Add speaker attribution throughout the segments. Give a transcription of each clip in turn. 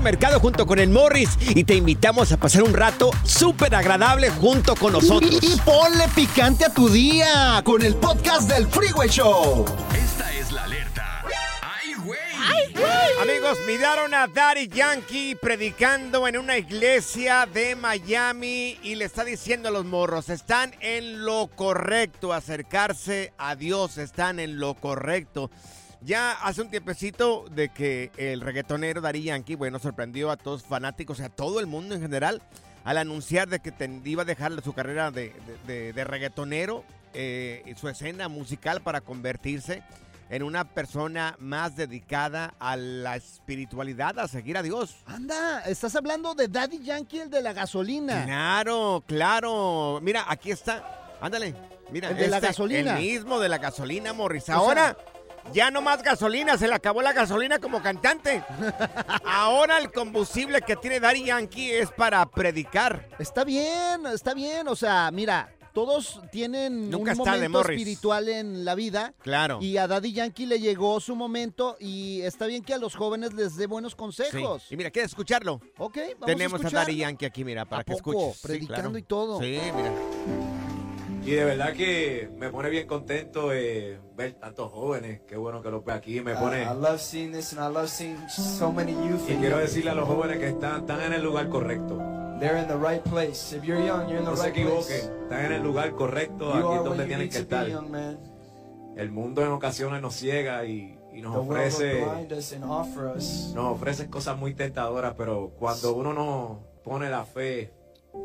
Speaker 1: Mercado junto con el Morris y te invitamos a pasar un rato súper agradable junto con nosotros.
Speaker 2: Y, y ponle picante a tu día con el podcast del Freeway Show.
Speaker 3: Esta es la alerta. ¡Ay, güey!
Speaker 1: Amigos, miraron a Daddy Yankee predicando en una iglesia de Miami y le está diciendo a los morros, están en lo correcto, acercarse a Dios, están en lo correcto. Ya hace un tiempecito de que el reggaetonero Daddy Yankee, bueno, sorprendió a todos fanáticos, a todo el mundo en general, al anunciar de que ten- iba a dejar su carrera de, de- de- de reggaetonero eh, y su escena musical para convertirse en una persona más dedicada a la espiritualidad, a seguir a Dios.
Speaker 2: Anda, estás hablando de Daddy Yankee, el de la gasolina.
Speaker 1: Claro, claro. Mira, aquí está. Ándale. Mira,
Speaker 2: El de la
Speaker 1: este,
Speaker 2: gasolina.
Speaker 1: El mismo de la gasolina, Morris.
Speaker 2: sea-
Speaker 1: Ahora ya no más gasolina, se le acabó la gasolina como cantante. Ahora el combustible que tiene Daddy Yankee es para predicar.
Speaker 2: Está bien, está bien. O sea, mira, todos tienen
Speaker 1: Nunca
Speaker 2: un momento espiritual en la vida.
Speaker 1: Claro.
Speaker 2: Y a Daddy Yankee le llegó su momento y está bien que a los jóvenes les dé buenos
Speaker 1: Sí.
Speaker 2: consejos.
Speaker 1: Y mira, ¿quieres escucharlo?
Speaker 2: Ok, vamos
Speaker 1: Tenemos a,
Speaker 2: a escucharlo.
Speaker 1: Daddy Yankee aquí, mira, para
Speaker 2: ¿A
Speaker 1: que
Speaker 2: poco?
Speaker 1: escuches. Sí,
Speaker 2: Predicando
Speaker 1: claro.
Speaker 2: y todo.
Speaker 1: Sí, mira.
Speaker 4: Y de verdad que me pone bien contento eh, ver tantos jóvenes. Qué bueno que los ve aquí. Me pone.
Speaker 5: I love seeing this and I love seeing so many youth.
Speaker 4: Y quiero decirle a los jóvenes que están, están en el lugar correcto.
Speaker 5: They're in the right place. If you're young, you're in the
Speaker 4: No se
Speaker 5: right place.
Speaker 4: equivoquen. Están en el lugar correcto.
Speaker 5: You
Speaker 4: Aquí es donde tienen que estar.
Speaker 5: young.
Speaker 4: El mundo en ocasiones nos ciega y, y nos
Speaker 5: The
Speaker 4: ofrece. Nos ofrece cosas muy tentadoras, pero cuando uno no pone la fe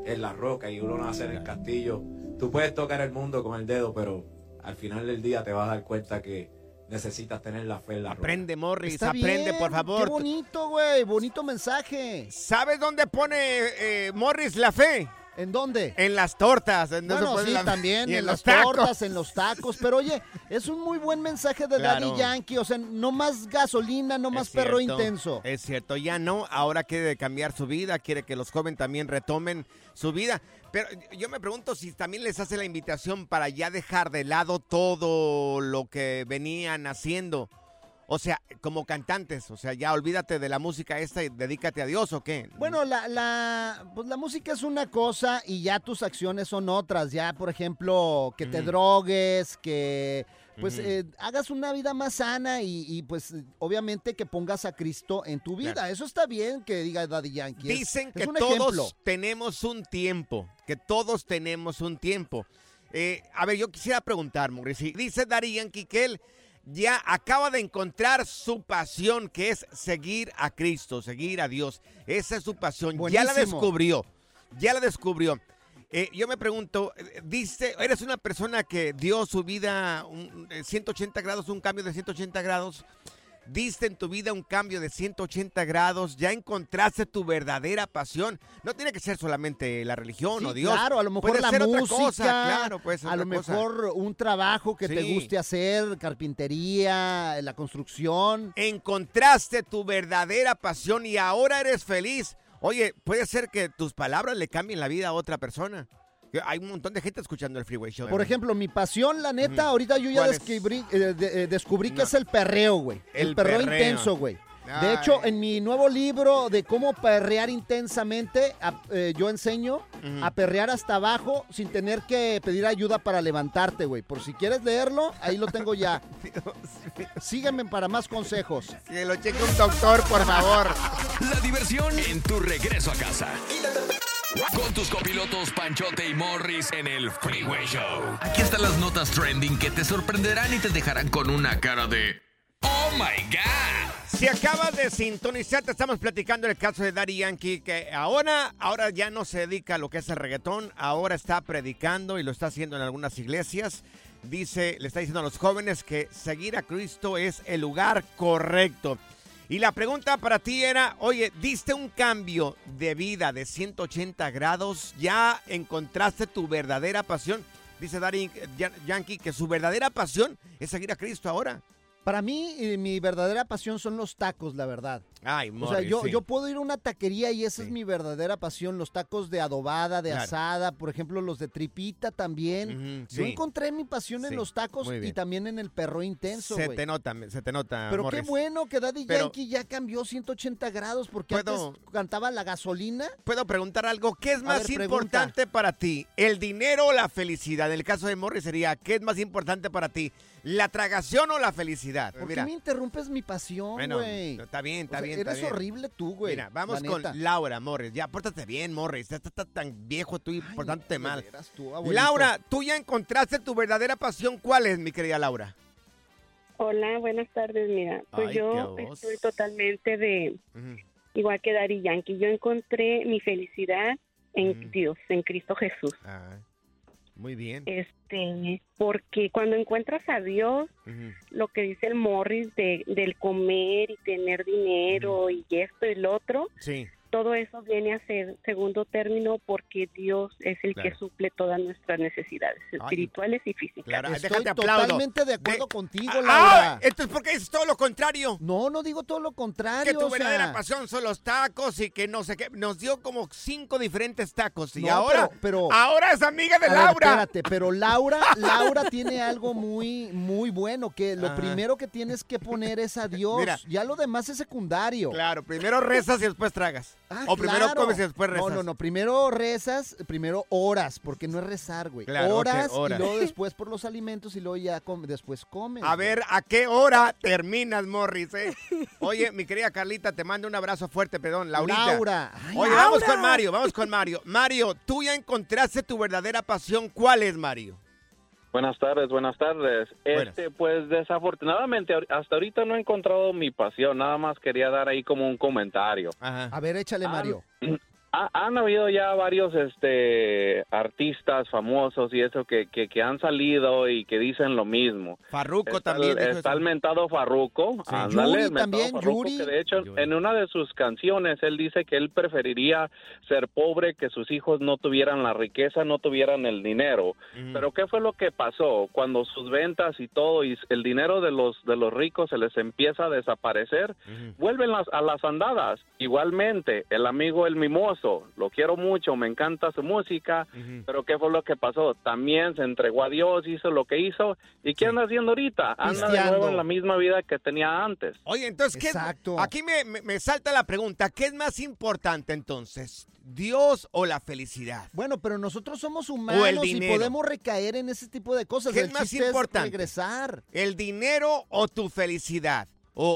Speaker 4: en la roca y uno nace en el castillo, tú puedes tocar el mundo con el dedo, pero al final del día te vas a dar cuenta que necesitas tener la fe en la roca.
Speaker 1: Aprende, Morris,
Speaker 2: Está
Speaker 1: aprende,
Speaker 2: bien,
Speaker 1: por favor.
Speaker 2: Qué bonito, güey. Bonito mensaje.
Speaker 1: ¿Sabes dónde pone eh, Morris la fe?
Speaker 2: ¿En dónde?
Speaker 1: En las tortas. en
Speaker 2: Bueno, sí,
Speaker 1: la-
Speaker 2: también
Speaker 1: y
Speaker 2: en,
Speaker 1: los
Speaker 2: las
Speaker 1: tacos.
Speaker 2: tortas, en los tacos. Pero oye, es un muy buen mensaje de
Speaker 1: Claro.
Speaker 2: Daddy Yankee. O sea, no más gasolina, no más
Speaker 1: Es
Speaker 2: perro
Speaker 1: cierto,
Speaker 2: intenso.
Speaker 1: Es cierto, ya no. Ahora quiere cambiar su vida, quiere que los jóvenes también retomen su vida. Pero yo me pregunto si también les hace la invitación para ya dejar de lado todo lo que venían haciendo. O sea, como cantantes, o sea, ya olvídate de la música esta y dedícate a Dios o qué.
Speaker 2: Bueno, la, la, pues la música es una cosa y ya tus acciones son otras. Ya, por ejemplo, que te drogues, que pues eh, hagas una vida más sana y, y, pues obviamente que pongas a Cristo en tu vida.
Speaker 1: Claro.
Speaker 2: Eso está bien que diga Daddy Yankee.
Speaker 1: Dicen
Speaker 2: es
Speaker 1: que todos
Speaker 2: ejemplo.
Speaker 1: tenemos un tiempo, que todos tenemos un tiempo. Eh, a ver, yo quisiera preguntar, Mauricio, dice Daddy Yankee que él ya acaba de encontrar su pasión, que es seguir a Cristo, seguir a Dios. Esa es su pasión. Ya la descubrió, ya la descubrió. Eh, yo me pregunto, eh, dice, eres una persona que dio su vida un, eh, 180 grados, un cambio de 180 grados. Diste en tu vida un cambio de 180 grados, ya encontraste tu verdadera pasión. No tiene que ser solamente la religión
Speaker 2: Sí,
Speaker 1: o Dios.
Speaker 2: Claro, a lo mejor
Speaker 1: Puede
Speaker 2: la
Speaker 1: ser
Speaker 2: música,
Speaker 1: otra cosa, claro, puede ser
Speaker 2: a lo
Speaker 1: otra cosa.
Speaker 2: mejor un trabajo que te guste hacer, carpintería, la construcción.
Speaker 1: Encontraste tu verdadera pasión y ahora eres feliz. Oye, puede ser que tus palabras le cambien la vida a otra persona. Hay un montón de gente escuchando el Freeway Show.
Speaker 2: Por ejemplo, mi pasión, la neta, ahorita yo ya eh, de- eh, descubrí que es el perreo, güey. El,
Speaker 1: El
Speaker 2: perreo,
Speaker 1: perreo.
Speaker 2: intenso, güey. De
Speaker 1: Ay.
Speaker 2: hecho, en mi nuevo libro de cómo perrear intensamente, a- eh, yo enseño a perrear hasta abajo sin tener que pedir ayuda para levantarte, güey. Por si quieres leerlo, ahí lo tengo ya. Sígueme para más consejos.
Speaker 1: Que lo cheque un doctor, por favor.
Speaker 6: La diversión en tu regreso a casa. Con tus copilotos Panchote y Morris en el Freeway Show. Aquí están las notas trending que te sorprenderán y te dejarán con una cara de ¡Oh my God!
Speaker 1: Si acabas de sintonizar, te estamos platicando el caso de Daddy Yankee, que ahora, ahora ya no se dedica a lo que es el reggaetón, ahora está predicando y lo está haciendo en algunas iglesias. Dice, le está diciendo a los jóvenes que seguir a Cristo es el lugar correcto. Y la pregunta para ti era, oye, ¿diste un cambio de vida de 180 grados? ¿Ya encontraste tu verdadera pasión? Dice Daddy Yankee que su verdadera pasión es seguir a Cristo ahora.
Speaker 2: Para mí, eh, mi verdadera pasión son los tacos, la verdad.
Speaker 1: Ay,
Speaker 2: O sea,
Speaker 1: Morris,
Speaker 2: yo,
Speaker 1: sí.
Speaker 2: yo puedo ir a una taquería y esa
Speaker 1: Sí.
Speaker 2: es mi verdadera pasión. Los tacos de adobada, de
Speaker 1: Claro.
Speaker 2: asada, por ejemplo, los de tripita también.
Speaker 1: Ujú,
Speaker 2: Yo
Speaker 1: sí.
Speaker 2: encontré mi pasión en
Speaker 1: Sí,
Speaker 2: los tacos y también en el perro intenso,
Speaker 1: Se te nota, se te nota.
Speaker 2: Pero
Speaker 1: Morris.
Speaker 2: qué bueno que Daddy
Speaker 1: Pero-
Speaker 2: Yankee ya cambió 180 grados porque
Speaker 1: ¿Puedo-
Speaker 2: antes cantaba la gasolina.
Speaker 1: Puedo preguntar algo. ¿Qué es más
Speaker 2: ver, pregunta.
Speaker 1: importante para ti? ¿El dinero o la felicidad? En el caso de Morris sería, ¿qué es más importante para ti? ¿La tragación o la felicidad?
Speaker 2: ¿Por
Speaker 1: Mira,
Speaker 2: qué me interrumpes mi pasión,
Speaker 1: bueno,
Speaker 2: güey?
Speaker 1: está bien, está
Speaker 2: O sea,
Speaker 1: bien.
Speaker 2: Eres
Speaker 1: está bien.
Speaker 2: horrible tú, güey.
Speaker 1: Mira, vamos
Speaker 2: la
Speaker 1: con
Speaker 2: neta.
Speaker 1: Laura, Morris. Ya, pórtate bien, Morris. Ya estás tan viejo tú y
Speaker 2: Ay,
Speaker 1: portándote mal.
Speaker 2: tú.
Speaker 1: Laura, tú ya encontraste tu verdadera pasión. ¿Cuál es, mi querida Laura?
Speaker 7: Hola, buenas tardes. Mira, pues
Speaker 1: Ay,
Speaker 7: yo estoy totalmente de igual que Dari Yankee. Yo encontré mi felicidad en. Dios, en Cristo Jesús.
Speaker 1: Ah, muy bien.
Speaker 7: Este, porque cuando encuentras a Dios, lo que dice el Morris de, del comer y tener dinero y esto y lo otro,
Speaker 1: Sí.
Speaker 7: Todo eso viene a ser segundo término porque Dios es el
Speaker 1: Claro.
Speaker 7: que suple todas nuestras necesidades espirituales y físicas.
Speaker 1: Claro,
Speaker 2: Estoy
Speaker 1: déjate aplaudo.
Speaker 2: totalmente de acuerdo
Speaker 1: De-
Speaker 2: contigo,
Speaker 1: Ah,
Speaker 2: Laura.
Speaker 1: entonces, ¿por qué dices todo lo contrario?
Speaker 2: No, no digo todo lo contrario.
Speaker 1: que tu
Speaker 2: o sea,
Speaker 1: verdadera pasión son los tacos y que no sé qué. Nos dio como cinco diferentes tacos y
Speaker 2: No,
Speaker 1: ahora,
Speaker 2: pero- pero-
Speaker 1: ahora es amiga de
Speaker 2: A ver,
Speaker 1: Laura.
Speaker 2: espérate, pero Laura, Laura tiene algo muy, muy bueno, que lo
Speaker 1: Ajá.
Speaker 2: primero que tienes que poner es a Dios.
Speaker 1: Mira.
Speaker 2: ya lo demás es secundario.
Speaker 1: Claro, primero rezas y después tragas.
Speaker 2: Ah,
Speaker 1: o primero comes y después rezas.
Speaker 2: No, no, no. Primero rezas, primero oras, porque no es rezar, güey.
Speaker 1: Claro,
Speaker 2: oras. y luego después por los alimentos y luego ya después comes.
Speaker 1: A
Speaker 2: güey.
Speaker 1: ver, ¿a qué hora terminas, Morris? eh? Oye, mi querida Carlita, te mando un abrazo fuerte, perdón, Laurita.
Speaker 2: Laura. Ay,
Speaker 1: Oye, vamos con Mario, vamos con Mario. Mario, tú ya encontraste tu verdadera pasión. ¿Cuál es, Mario?
Speaker 8: Buenas tardes, buenas tardes.
Speaker 1: Buenas.
Speaker 8: Este, pues desafortunadamente hasta ahorita no he encontrado mi pasión, nada más quería dar ahí como un comentario.
Speaker 1: Ajá.
Speaker 2: A ver, échale,
Speaker 8: Ah,
Speaker 2: Mario.
Speaker 8: Ha- han habido ya varios este artistas famosos y eso que, que, que han salido y que dicen lo mismo.
Speaker 1: Farruco
Speaker 8: Está,
Speaker 1: también.
Speaker 8: está el mentado Farruco.
Speaker 1: Sí.
Speaker 2: Yuri también,
Speaker 8: Farruko,
Speaker 2: Yuri.
Speaker 8: que de hecho
Speaker 1: Yuri.
Speaker 8: en una de sus canciones él dice que él preferiría ser pobre que sus hijos no tuvieran la riqueza, no tuvieran el dinero. Pero ¿qué fue lo que pasó cuando sus ventas y todo y el dinero de los de los ricos se les empieza a desaparecer? Vuelven las, a las andadas. Igualmente, el amigo el mimoso, lo quiero mucho, me encanta su música, pero ¿qué fue lo que pasó? También se entregó a Dios, hizo lo que hizo. ¿Y qué
Speaker 1: Sí.
Speaker 8: anda haciendo ahorita? Anda de nuevo en la misma vida que tenía antes.
Speaker 1: Oye, entonces, ¿qué es-
Speaker 2: Exacto.
Speaker 1: aquí me, me- me salta la pregunta, ¿qué es más importante entonces? ¿Dios o la felicidad?
Speaker 2: Bueno, pero nosotros somos humanos y podemos recaer en ese tipo de cosas.
Speaker 1: ¿Qué
Speaker 2: El
Speaker 1: es más importante?
Speaker 2: regresar.
Speaker 1: ¿El dinero o tu felicidad? O, o-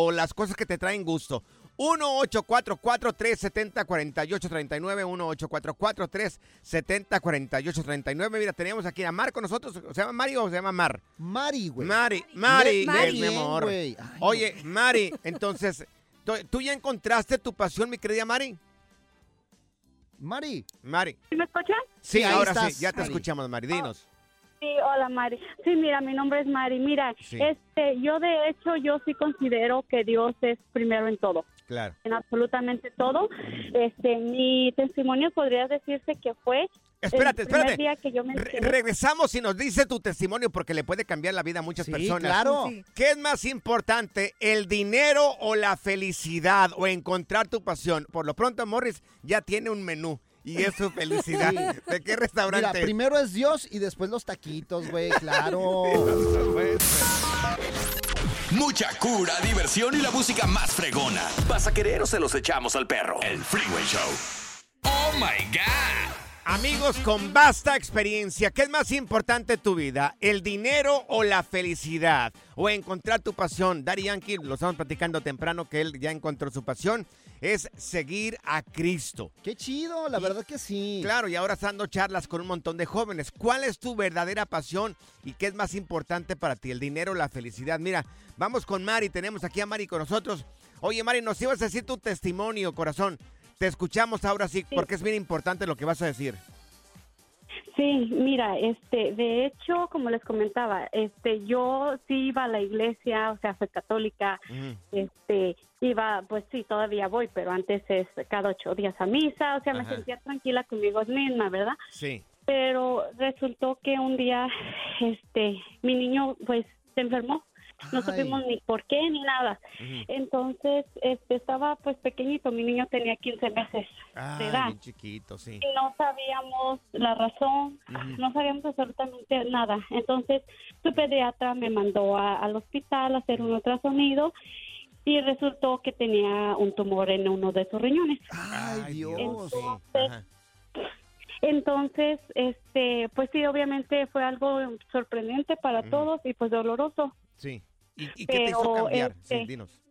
Speaker 1: o- o las cosas que te traen gusto. 1-844-370-4839, 1-844-370-4839. Mira, teníamos aquí a Mar con nosotros. ¿Se llama Mario o se llama Mar?
Speaker 2: Mari, güey.
Speaker 1: Mari, Mari,
Speaker 2: Mari,
Speaker 1: es mi amor.
Speaker 2: güey. Ay, no.
Speaker 1: Oye, Mari, entonces, ¿tú, ya encontraste tu pasión, mi querida Mari?
Speaker 2: Mari.
Speaker 1: Mari.
Speaker 7: ¿Sí me escuchan?
Speaker 1: Sí,
Speaker 2: Sí,
Speaker 1: ahora
Speaker 2: estás,
Speaker 1: sí, ya te
Speaker 2: Mari.
Speaker 1: escuchamos, Maridinos.
Speaker 7: Sí, hola Mari. Sí, mira, mi nombre es Mari. Mira,
Speaker 1: Sí.
Speaker 7: este, yo de hecho yo sí considero que Dios es primero en todo,
Speaker 1: Claro.
Speaker 7: en absolutamente todo. Este, mi testimonio podría decirse que fue
Speaker 1: Espérate, espérate.
Speaker 7: día que yo me
Speaker 1: Re-
Speaker 7: enteré.
Speaker 1: regresamos y nos dice tu testimonio porque le puede cambiar la vida a muchas
Speaker 2: Sí,
Speaker 1: personas.
Speaker 2: claro.
Speaker 1: ¿Qué es más importante, el dinero o la felicidad o encontrar tu pasión? Por lo pronto, Morris ya tiene un menú y es su felicidad.
Speaker 2: Sí.
Speaker 1: ¿De qué
Speaker 2: Mira,
Speaker 1: restaurante?
Speaker 2: primero es Dios y después los taquitos, güey, claro.
Speaker 6: Mucha cura, diversión y la música más fregona. ¿Vas a querer o se los echamos al perro? El Freeway Show. ¡Oh, my God!
Speaker 1: Amigos con vasta experiencia, ¿qué es más importante en tu vida? ¿El dinero o la felicidad? ¿O encontrar tu pasión? Daddy Yankee, lo estamos platicando temprano que él ya encontró su pasión, es seguir a Cristo.
Speaker 2: Qué chido, la verdad que sí.
Speaker 1: Claro, y ahora está dando charlas con un montón de jóvenes. ¿Cuál es tu verdadera pasión y qué es más importante para ti? ¿El dinero o la felicidad? Mira, vamos con Mari, tenemos aquí a Mari con nosotros. Oye, Mari, nos ibas a decir tu testimonio, corazón. Te escuchamos ahora sí, porque es bien importante lo que vas a decir.
Speaker 7: Sí, mira, este, de hecho, como les comentaba, este, yo sí iba a la iglesia, o sea, soy católica, este, iba, pues sí, todavía voy, pero antes es cada ocho días a misa, o sea, me sentía tranquila conmigo misma, ¿verdad?
Speaker 1: Sí.
Speaker 7: Pero resultó que un día, este, mi niño, pues, se enfermó. No
Speaker 2: Ay.
Speaker 7: supimos ni por qué ni nada. Entonces, este, estaba pues pequeñito, mi niño tenía 15 meses de edad.
Speaker 1: Bien chiquito, sí.
Speaker 7: Y no sabíamos la razón, no sabíamos absolutamente nada. Entonces, su pediatra me mandó a- al hospital a hacer un ultrasonido y resultó que tenía un tumor en uno de sus riñones.
Speaker 2: Ay, Dios.
Speaker 7: Entonces, este, pues sí, obviamente fue algo sorprendente para todos y pues doloroso.
Speaker 1: Sí. ¿Y, y qué te hizo cambiar? Sí,
Speaker 7: este,
Speaker 1: dinos.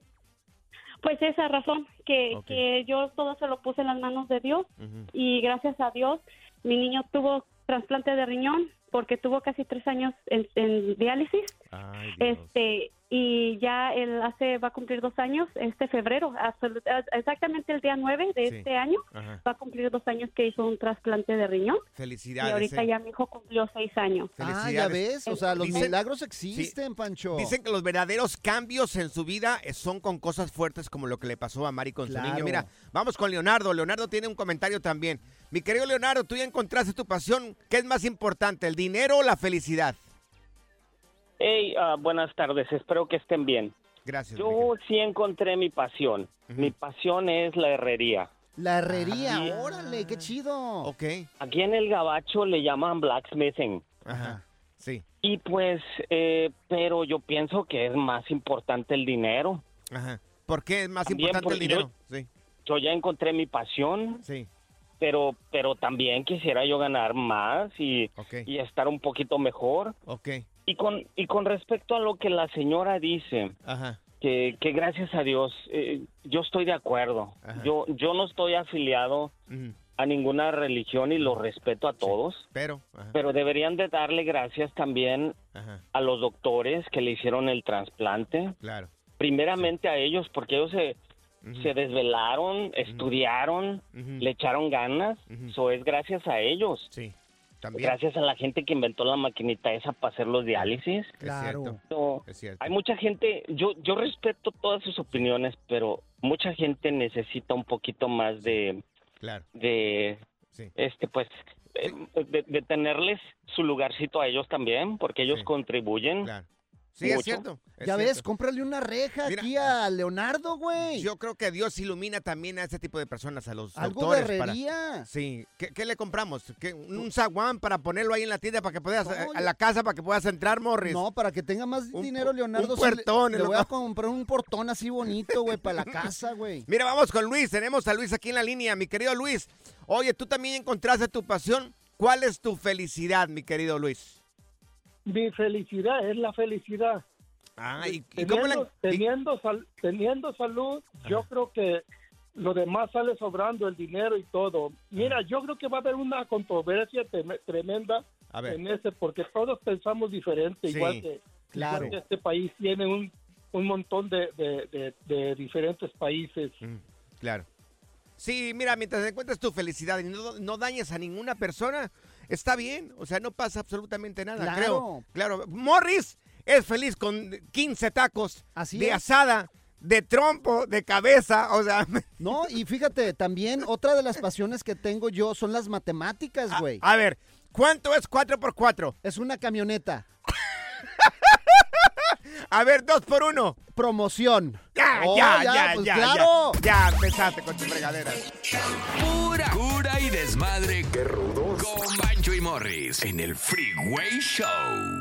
Speaker 7: Pues esa razón, que, que yo todo se lo puse en las manos de Dios y gracias a Dios mi niño tuvo trasplante de riñón porque tuvo casi tres años en, en diálisis.
Speaker 1: Ay.
Speaker 7: Este y ya él hace va a cumplir dos años este febrero, absolut- exactamente el día 9 de
Speaker 1: Sí.
Speaker 7: este año
Speaker 1: Ajá.
Speaker 7: va a cumplir dos años que hizo un trasplante de riñón y
Speaker 1: Felicidades.
Speaker 7: ahorita
Speaker 1: eh.
Speaker 7: ya mi hijo cumplió seis años.
Speaker 2: Ah, ya
Speaker 1: Felicidades.
Speaker 2: ves, o sea, los
Speaker 1: Dicen-
Speaker 2: milagros existen, Pancho.
Speaker 1: Dicen que los verdaderos cambios en su vida eh, son con cosas fuertes como lo que le pasó a Mari con su niño. Mira, vamos con Leonardo. Leonardo tiene un comentario también. Mi querido Leonardo, tú ya encontraste tu pasión. ¿Qué es más importante, el dinero o la felicidad?
Speaker 9: Hey, ah, buenas tardes, espero que estén bien.
Speaker 1: Gracias.
Speaker 9: Yo sí encontré mi pasión. Mi pasión es la herrería.
Speaker 2: La herrería,
Speaker 9: Ah.
Speaker 2: órale, qué chido.
Speaker 1: Ok.
Speaker 9: Aquí en el Gabacho le llaman blacksmithing.
Speaker 1: Ajá. Sí.
Speaker 9: Y pues, eh, pero yo pienso que es más importante el dinero.
Speaker 1: Ajá. ¿Por qué es más
Speaker 9: También
Speaker 1: importante el
Speaker 9: porque yo-
Speaker 1: dinero? Sí.
Speaker 9: Yo ya encontré mi pasión,
Speaker 1: Sí.
Speaker 9: pero, pero también quisiera yo ganar más y, y estar un poquito mejor.
Speaker 1: Ok.
Speaker 9: Y con, y con respecto a lo que la señora dice,
Speaker 1: Ajá.
Speaker 9: que, que gracias a Dios, eh, yo estoy de acuerdo.
Speaker 1: Ajá.
Speaker 9: Yo, yo no estoy afiliado a ninguna religión y lo respeto a todos,
Speaker 1: Pero. Ajá.
Speaker 9: pero deberían de darle gracias también
Speaker 1: Ajá.
Speaker 9: a los doctores que le hicieron el trasplante,
Speaker 1: Claro.
Speaker 9: primeramente a ellos, porque ellos se, se desvelaron, estudiaron, le echaron ganas, eso es gracias a ellos.
Speaker 1: Sí. También.
Speaker 9: Gracias a la gente que inventó la maquinita esa para hacer los diálisis.
Speaker 1: Es cierto.
Speaker 9: So,
Speaker 1: Es cierto.
Speaker 9: hay mucha gente, yo, yo respeto todas sus opiniones, pero mucha gente necesita un poquito más de,
Speaker 1: Claro.
Speaker 9: de
Speaker 1: Sí.
Speaker 9: este, pues, eh, de, de tenerles su lugarcito a ellos también, porque ellos
Speaker 1: Sí.
Speaker 9: contribuyen.
Speaker 1: Claro. Sí, es cierto. es
Speaker 2: Ya ves, cómprale una reja
Speaker 1: Mira.
Speaker 2: aquí a Leonardo, güey.
Speaker 1: Yo creo que Dios ilumina también a ese tipo de personas, a los
Speaker 2: Algo
Speaker 1: doctores.
Speaker 2: de
Speaker 1: para-
Speaker 2: herrería.
Speaker 1: Sí. ¿Qué, qué le compramos? ¿Qué- ¿Un zaguán para ponerlo ahí en la tienda para que puedas, eh, a la casa para que puedas entrar, Morris?
Speaker 2: No, para que tenga más
Speaker 1: Un-
Speaker 2: dinero, Leonardo.
Speaker 1: un
Speaker 2: le-
Speaker 1: puertón,
Speaker 2: Le,
Speaker 1: lo
Speaker 2: voy a comprar un portón así bonito, güey, para la casa, güey.
Speaker 1: Mira, vamos con Luis. Tenemos a Luis aquí en la línea, mi querido Luis. Oye, tú también encontraste tu pasión. ¿Cuál es tu felicidad, mi querido Luis?
Speaker 10: Mi felicidad es la felicidad.
Speaker 1: Ah, ¿y,
Speaker 10: Teniendo,
Speaker 1: cómo la-
Speaker 10: teniendo, sal- teniendo salud, yo creo que lo demás sale sobrando, el dinero y todo. Mira, yo creo que va a haber una controversia trem- tremenda en ese, porque todos pensamos diferente,
Speaker 1: Sí,
Speaker 10: igual, que,
Speaker 2: claro.
Speaker 10: igual que este país tiene un, un montón de, de- de- de diferentes países.
Speaker 1: Mm, claro. Sí, mira, mientras encuentres tu felicidad y no, no dañes a ninguna persona, está bien. O sea, no pasa absolutamente nada,
Speaker 2: Claro.
Speaker 1: creo. Claro. Morris es feliz con 15 tacos
Speaker 2: Así
Speaker 1: de
Speaker 2: es.
Speaker 1: asada, de trompo, de cabeza. O sea,
Speaker 2: No, y fíjate, también otra de las pasiones que tengo yo son las matemáticas, güey.
Speaker 1: a ver, ¿cuánto es 4 por 4?
Speaker 2: Es una camioneta.
Speaker 1: A ver, 2 por 1.
Speaker 2: Promoción.
Speaker 1: Ya,
Speaker 2: Oh,
Speaker 1: ya, ya,
Speaker 2: pues
Speaker 1: ya,
Speaker 2: claro.
Speaker 1: ya. Ya empezaste con tu fregadera.
Speaker 6: Pura cura y desmadre. Qué rudos. Con Morris en el Freeway Show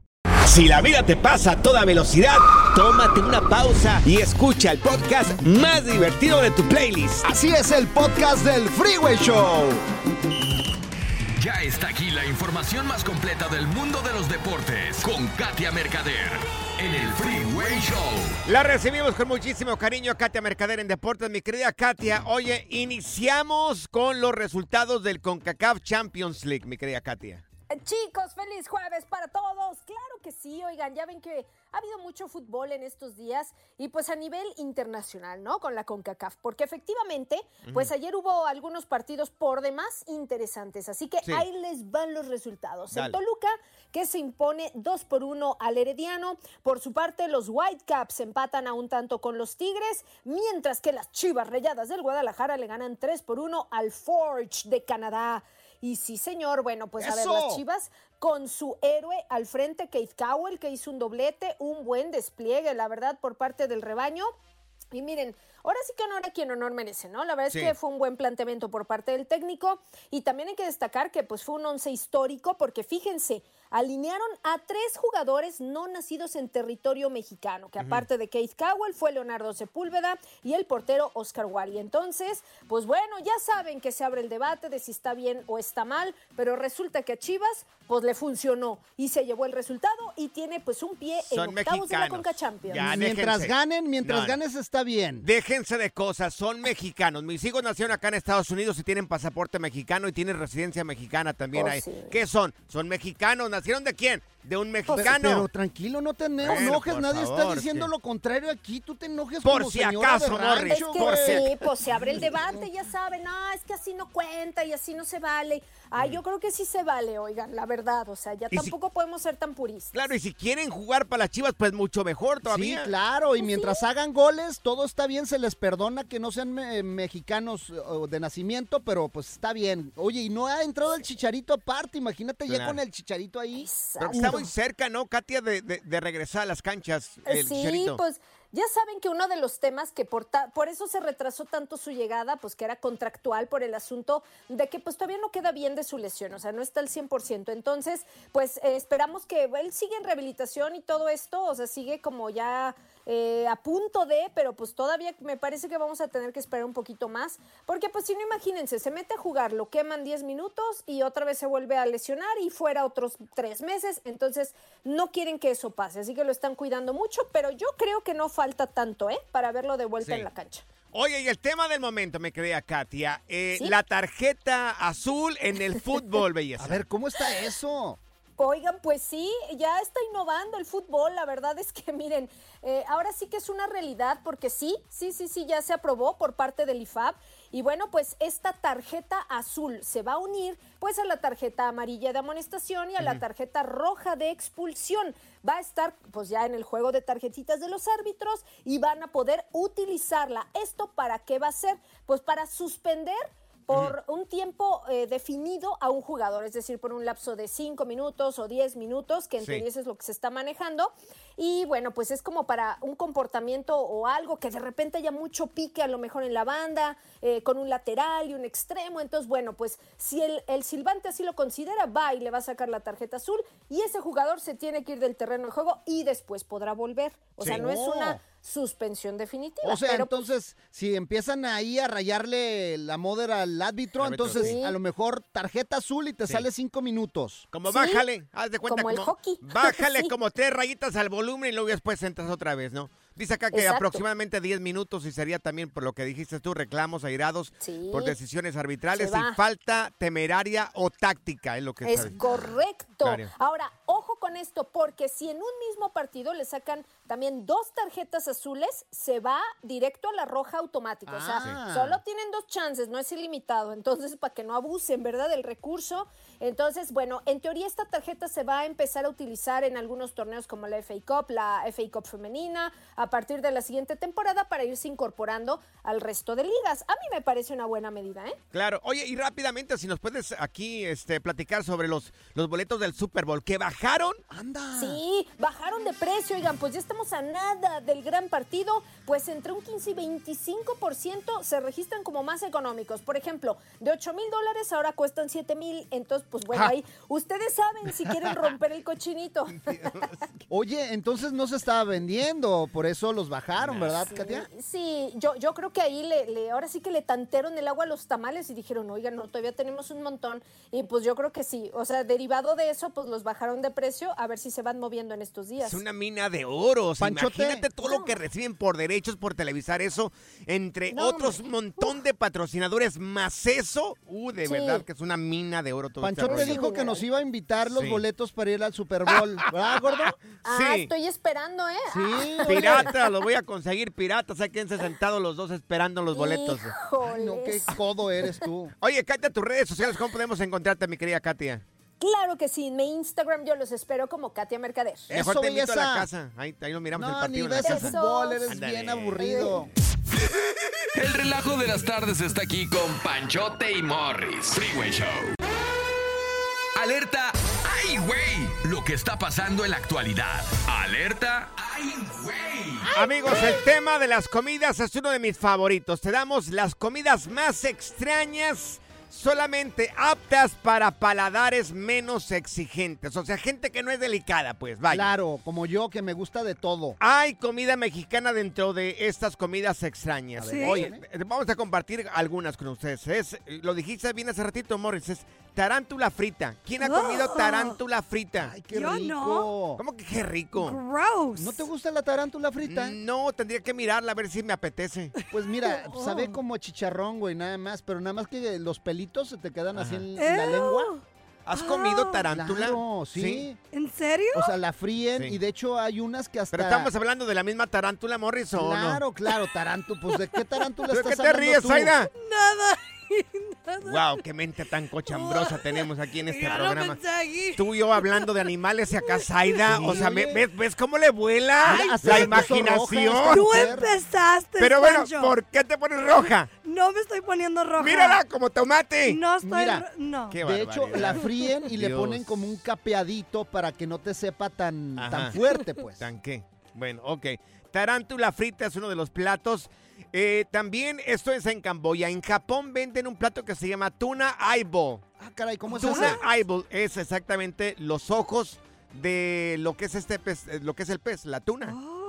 Speaker 1: Si la vida te pasa a toda velocidad, tómate una pausa y escucha el podcast más divertido de tu playlist.
Speaker 2: Así es el podcast del Freeway Show.
Speaker 6: Ya está aquí la información más completa del mundo de los deportes con Katia Mercader en el Freeway Show.
Speaker 1: La recibimos con muchísimo cariño, Katia Mercader en Deportes. Mi querida Katia, oye, iniciamos con los resultados del CONCACAF Champions League, mi querida Katia.
Speaker 11: Chicos, feliz jueves para todos. Claro que sí, oigan, ya ven que ha habido mucho fútbol en estos días y pues a nivel internacional, ¿no? Con la CONCACAF, porque efectivamente, pues ayer hubo algunos partidos por demás interesantes, así que
Speaker 12: Sí.
Speaker 11: ahí les van los resultados.
Speaker 12: Dale.
Speaker 11: El Toluca, que se impone 2 por 1 al Herediano. Por su parte, los Whitecaps empatan a un tanto con los Tigres, mientras que las Chivas Rayadas del Guadalajara le ganan 3 por 1 al Forge de Canadá. Y sí, señor, bueno, pues a ver, las Chivas con su héroe al frente, Keith Cowell, que hizo un doblete, un buen despliegue, la verdad, por parte del rebaño. Y miren, ahora sí que honor a quien honor merece, ¿no? La verdad
Speaker 12: Sí.
Speaker 11: es que fue un buen planteamiento por parte del técnico y también hay que destacar que pues fue un once histórico porque fíjense, alinearon a tres jugadores no nacidos en territorio mexicano, que aparte de Keith Cowell fue Leonardo Sepúlveda y el portero Oscar Wally. Entonces, pues bueno, ya saben que se abre el debate de si está bien o está mal, pero resulta que a Chivas pues le funcionó y se llevó el resultado y tiene pues un pie en
Speaker 1: Son
Speaker 11: octavos de la
Speaker 1: mexicanos.
Speaker 11: Conca Champions.
Speaker 1: Ya,
Speaker 2: Mientras
Speaker 1: déjense.
Speaker 2: ganen, mientras
Speaker 1: No,
Speaker 2: ganes está bien.
Speaker 1: Déjense de cosas, son mexicanos. Mis hijos nacieron acá en Estados Unidos y tienen pasaporte mexicano y tienen residencia mexicana también
Speaker 2: Oh,
Speaker 1: ahí.
Speaker 2: sí.
Speaker 1: ¿Qué son? Son mexicanos. ¿Nacieron de quién? De un mexicano.
Speaker 2: pero tranquilo, no te eno-
Speaker 1: Bueno,
Speaker 2: enojes,
Speaker 1: por
Speaker 2: nadie está
Speaker 1: favor,
Speaker 2: diciendo
Speaker 1: sí.
Speaker 2: lo contrario aquí, tú te enojes
Speaker 1: Por
Speaker 2: como
Speaker 1: si acaso, Morris,
Speaker 11: Es que
Speaker 1: por si
Speaker 11: sí,
Speaker 1: ac-
Speaker 11: pues se abre el debate, ya saben, no, es que así no cuenta y así no se vale. Ay, yo creo que sí se vale, oigan, la verdad, o sea, ya
Speaker 1: si-
Speaker 11: tampoco podemos ser tan puristas.
Speaker 1: Claro, y si quieren jugar para las chivas, pues mucho mejor
Speaker 2: Sí,
Speaker 1: todavía.
Speaker 2: claro, y mientras hagan goles, todo está bien, se les perdona que no sean me- mexicanos de nacimiento, pero pues está bien. Oye, y no ha entrado el chicharito aparte, imagínate ya con el chicharito ahí.
Speaker 1: Pero que está muy cerca, ¿no, Katia, de, de- de regresar a las canchas? El
Speaker 11: sí,
Speaker 1: Chicharito?
Speaker 11: pues ya saben que uno de los temas que por, ta- por eso se retrasó tanto su llegada, pues que era contractual por el asunto de que pues todavía no queda bien de su lesión, o sea, no está al 100%. Entonces, pues eh, esperamos que él siga en rehabilitación y todo esto, o sea, sigue como ya eh, a punto de, pero pues todavía me parece que vamos a tener que esperar un poquito más, porque pues si no, imagínense, se mete a jugar, lo queman 10 minutos y otra vez se vuelve a lesionar y fuera otros tres meses, entonces no quieren que eso pase, así que lo están cuidando mucho, pero yo creo que no falta tanto, ¿eh? Para verlo de vuelta
Speaker 1: Sí.
Speaker 11: en la cancha.
Speaker 1: Oye, y el tema del momento, me querida Katia. eh,
Speaker 11: ¿Sí?
Speaker 1: La tarjeta azul en el fútbol, belleza.
Speaker 2: A ver, ¿cómo está eso?
Speaker 11: Oigan, pues sí, ya está innovando el fútbol. La verdad es que, miren, eh, ahora sí que es una realidad porque sí, sí, sí, sí, ya se aprobó por parte del IFAB. Y bueno, pues esta tarjeta azul se va a unir pues a la tarjeta amarilla de amonestación y a la tarjeta roja de expulsión. Va a estar pues ya en el juego de tarjetitas de los árbitros y van a poder utilizarla. ¿Esto para qué va a ser? Pues para suspender por un tiempo eh, definido a un jugador, es decir, por un lapso de 5 minutos o 10 minutos, que en
Speaker 12: Sí.
Speaker 11: es lo que se está manejando. Y bueno, pues es como para un comportamiento o algo que de repente haya mucho pique a lo mejor en la banda, eh, con un lateral y un extremo. Entonces, bueno, pues si el, el silbante así lo considera, va y le va a sacar la tarjeta azul y ese jugador se tiene que ir del terreno de juego y después podrá volver. O sea, no es
Speaker 2: Oh.
Speaker 11: una suspensión definitiva.
Speaker 2: O sea,
Speaker 11: pero, pues,
Speaker 2: entonces, si empiezan ahí a rayarle la moder al árbitro, entonces
Speaker 1: sí.
Speaker 2: a lo mejor tarjeta azul y te
Speaker 1: Sí.
Speaker 2: sale cinco minutos.
Speaker 1: Como bájale, haz de cuenta
Speaker 2: como el hockey.
Speaker 1: Bájale
Speaker 2: Sí.
Speaker 1: como tres rayitas al volumen y luego después entras otra vez, ¿no? Dice acá que
Speaker 11: Exacto.
Speaker 1: aproximadamente 10 minutos y sería también por lo que dijiste tú, reclamos airados
Speaker 11: Sí.
Speaker 1: por decisiones arbitrales y falta temeraria o táctica, es lo que
Speaker 11: Es correcto.
Speaker 1: Claro.
Speaker 11: Ahora, ojo con esto, porque si en un mismo partido le sacan también dos tarjetas azules, se va directo a la roja automática. o sea,
Speaker 12: Ah.
Speaker 11: solo tienen dos chances, no es ilimitado. Entonces, para que no abusen, ¿verdad?, del recurso. Entonces, bueno, en teoría esta tarjeta se va a empezar a utilizar en algunos torneos como la FA Cup, la FA Cup femenina, a partir de la siguiente temporada para irse incorporando al resto de ligas. A mí me parece una buena medida, ¿eh?
Speaker 1: Claro, oye, y rápidamente, si nos puedes aquí este, platicar sobre los, los boletos del Super Bowl, que bajaron.
Speaker 2: Anda.
Speaker 11: Sí, bajaron de precio, oigan, pues ya estamos a nada del gran partido, pues entre un 15 y 25% se registran como más económicos. Por ejemplo, de 8 mil dólares ahora cuestan 7 mil, entonces pues bueno,
Speaker 2: Ja.
Speaker 11: ahí ustedes saben si quieren romper el cochinito.
Speaker 2: Oye, entonces no se estaba vendiendo, por eso los bajaron, ¿verdad,
Speaker 11: Sí,
Speaker 2: Katia?
Speaker 11: Sí, yo, yo creo que ahí le, le- ahora sí que le tantearon el agua a los tamales y dijeron, oigan, no, todavía tenemos un montón. Y pues yo creo que sí. O sea, derivado de eso, pues los bajaron de precio a ver si se van moviendo en estos días.
Speaker 1: Es una mina de oro. o sea, imagínate todo lo que reciben por derechos por televisar eso, entre
Speaker 11: No,
Speaker 1: otros un montón de patrocinadores más eso. Uh, de
Speaker 2: Sí.
Speaker 1: verdad que es una mina de oro todo este
Speaker 2: Panchote
Speaker 1: rollo.
Speaker 2: dijo que nos iba a invitar los
Speaker 1: Sí.
Speaker 2: boletos para ir al Super Bowl, ¿verdad, gordo?
Speaker 11: Ah,
Speaker 1: Sí.
Speaker 11: estoy esperando, ¿eh?
Speaker 2: Sí.
Speaker 1: Pirata, los voy a conseguir piratas. Hay quédense sentados los dos esperando los boletos.
Speaker 2: Ay, no, qué codo eres tú.
Speaker 1: Oye, Katia, tus redes sociales, ¿cómo podemos encontrarte, mi querida Katia?
Speaker 11: Claro que sí, en mi Instagram yo los espero como Katia Mercader.
Speaker 1: Mejor te invito a la casa. Ahí, ahí lo miramos el
Speaker 2: No,
Speaker 1: partido
Speaker 2: ni
Speaker 1: en la
Speaker 2: ves
Speaker 1: casa.
Speaker 2: fútbol, eres
Speaker 1: Ándale.
Speaker 2: bien aburrido.
Speaker 6: El relajo de las tardes está aquí con Panchote y Morris. Freeway Show. Alerta. ¡Ay, güey! Lo que está pasando en la actualidad. Alerta. ¡Ay, güey!
Speaker 1: Amigos, el tema de las comidas es uno de mis favoritos. Te damos las comidas más extrañas, solamente aptas para paladares menos exigentes. O sea, gente que no es delicada, pues, vaya.
Speaker 2: Claro, como yo que me gusta de todo.
Speaker 1: Hay comida mexicana dentro de estas comidas extrañas.
Speaker 2: A ver,
Speaker 1: Oye, eh, vamos a compartir algunas con ustedes. Es, lo dijiste bien hace ratito, Morris, es tarántula frita. ¿Quién ha comido
Speaker 2: Oh.
Speaker 1: tarántula frita?
Speaker 2: Qué
Speaker 1: Yo
Speaker 2: rico.
Speaker 1: no. ¿Cómo que qué rico?
Speaker 2: Gross. ¿No te gusta la tarántula frita?
Speaker 1: No, tendría que mirarla a ver si me apetece.
Speaker 2: Pues mira,
Speaker 11: Oh.
Speaker 2: sabe como chicharrón, güey, nada más, pero nada más que los pelitos se te quedan así en, la lengua.
Speaker 1: ¿Has comido tarántula?
Speaker 2: Claro, sí.
Speaker 1: Sí.
Speaker 13: ¿En serio?
Speaker 2: O sea, la fríen
Speaker 1: Sí.
Speaker 2: y de hecho hay unas que hasta...
Speaker 1: Pero estamos hablando de la misma tarántula, Morris, ¿o no?
Speaker 2: Claro, claro, tarántula. Pues ¿de qué tarántula
Speaker 1: ¿Pero
Speaker 2: estás
Speaker 1: qué te
Speaker 2: hablando
Speaker 1: ríes,
Speaker 2: tú?
Speaker 1: Aida?
Speaker 13: Nada.
Speaker 1: Wow, qué mente tan cochambrosa tenemos aquí en este
Speaker 13: Yo
Speaker 1: programa. Tú y yo hablando de animales y acá Zaida,
Speaker 2: Sí,
Speaker 1: o sea, ¿me-. ¿ves, ¿ves cómo le vuela la imaginación?
Speaker 2: roja
Speaker 13: Tú empezaste,
Speaker 1: Pero bueno,
Speaker 13: Pancho.
Speaker 1: ¿por qué te pones roja?
Speaker 13: No me estoy poniendo roja.
Speaker 1: Mírala como tomate.
Speaker 13: No estoy...
Speaker 2: Mira,
Speaker 13: no.
Speaker 1: Qué
Speaker 2: De hecho, la fríen y le ponen como un capeadito para que no te sepa tan,
Speaker 1: Ajá.
Speaker 2: tan fuerte, pues.
Speaker 1: ¿Tan qué? Bueno, ok. Tarántula frita es uno de los platos. Eh, también esto es en Camboya. En Japón venden un plato que se llama tuna eyeball.
Speaker 2: Ah, caray, ¿cómo es
Speaker 1: Tuna eyeball es exactamente los ojos de lo que es este pez, eh, lo que es el pez, la tuna.
Speaker 13: Oh,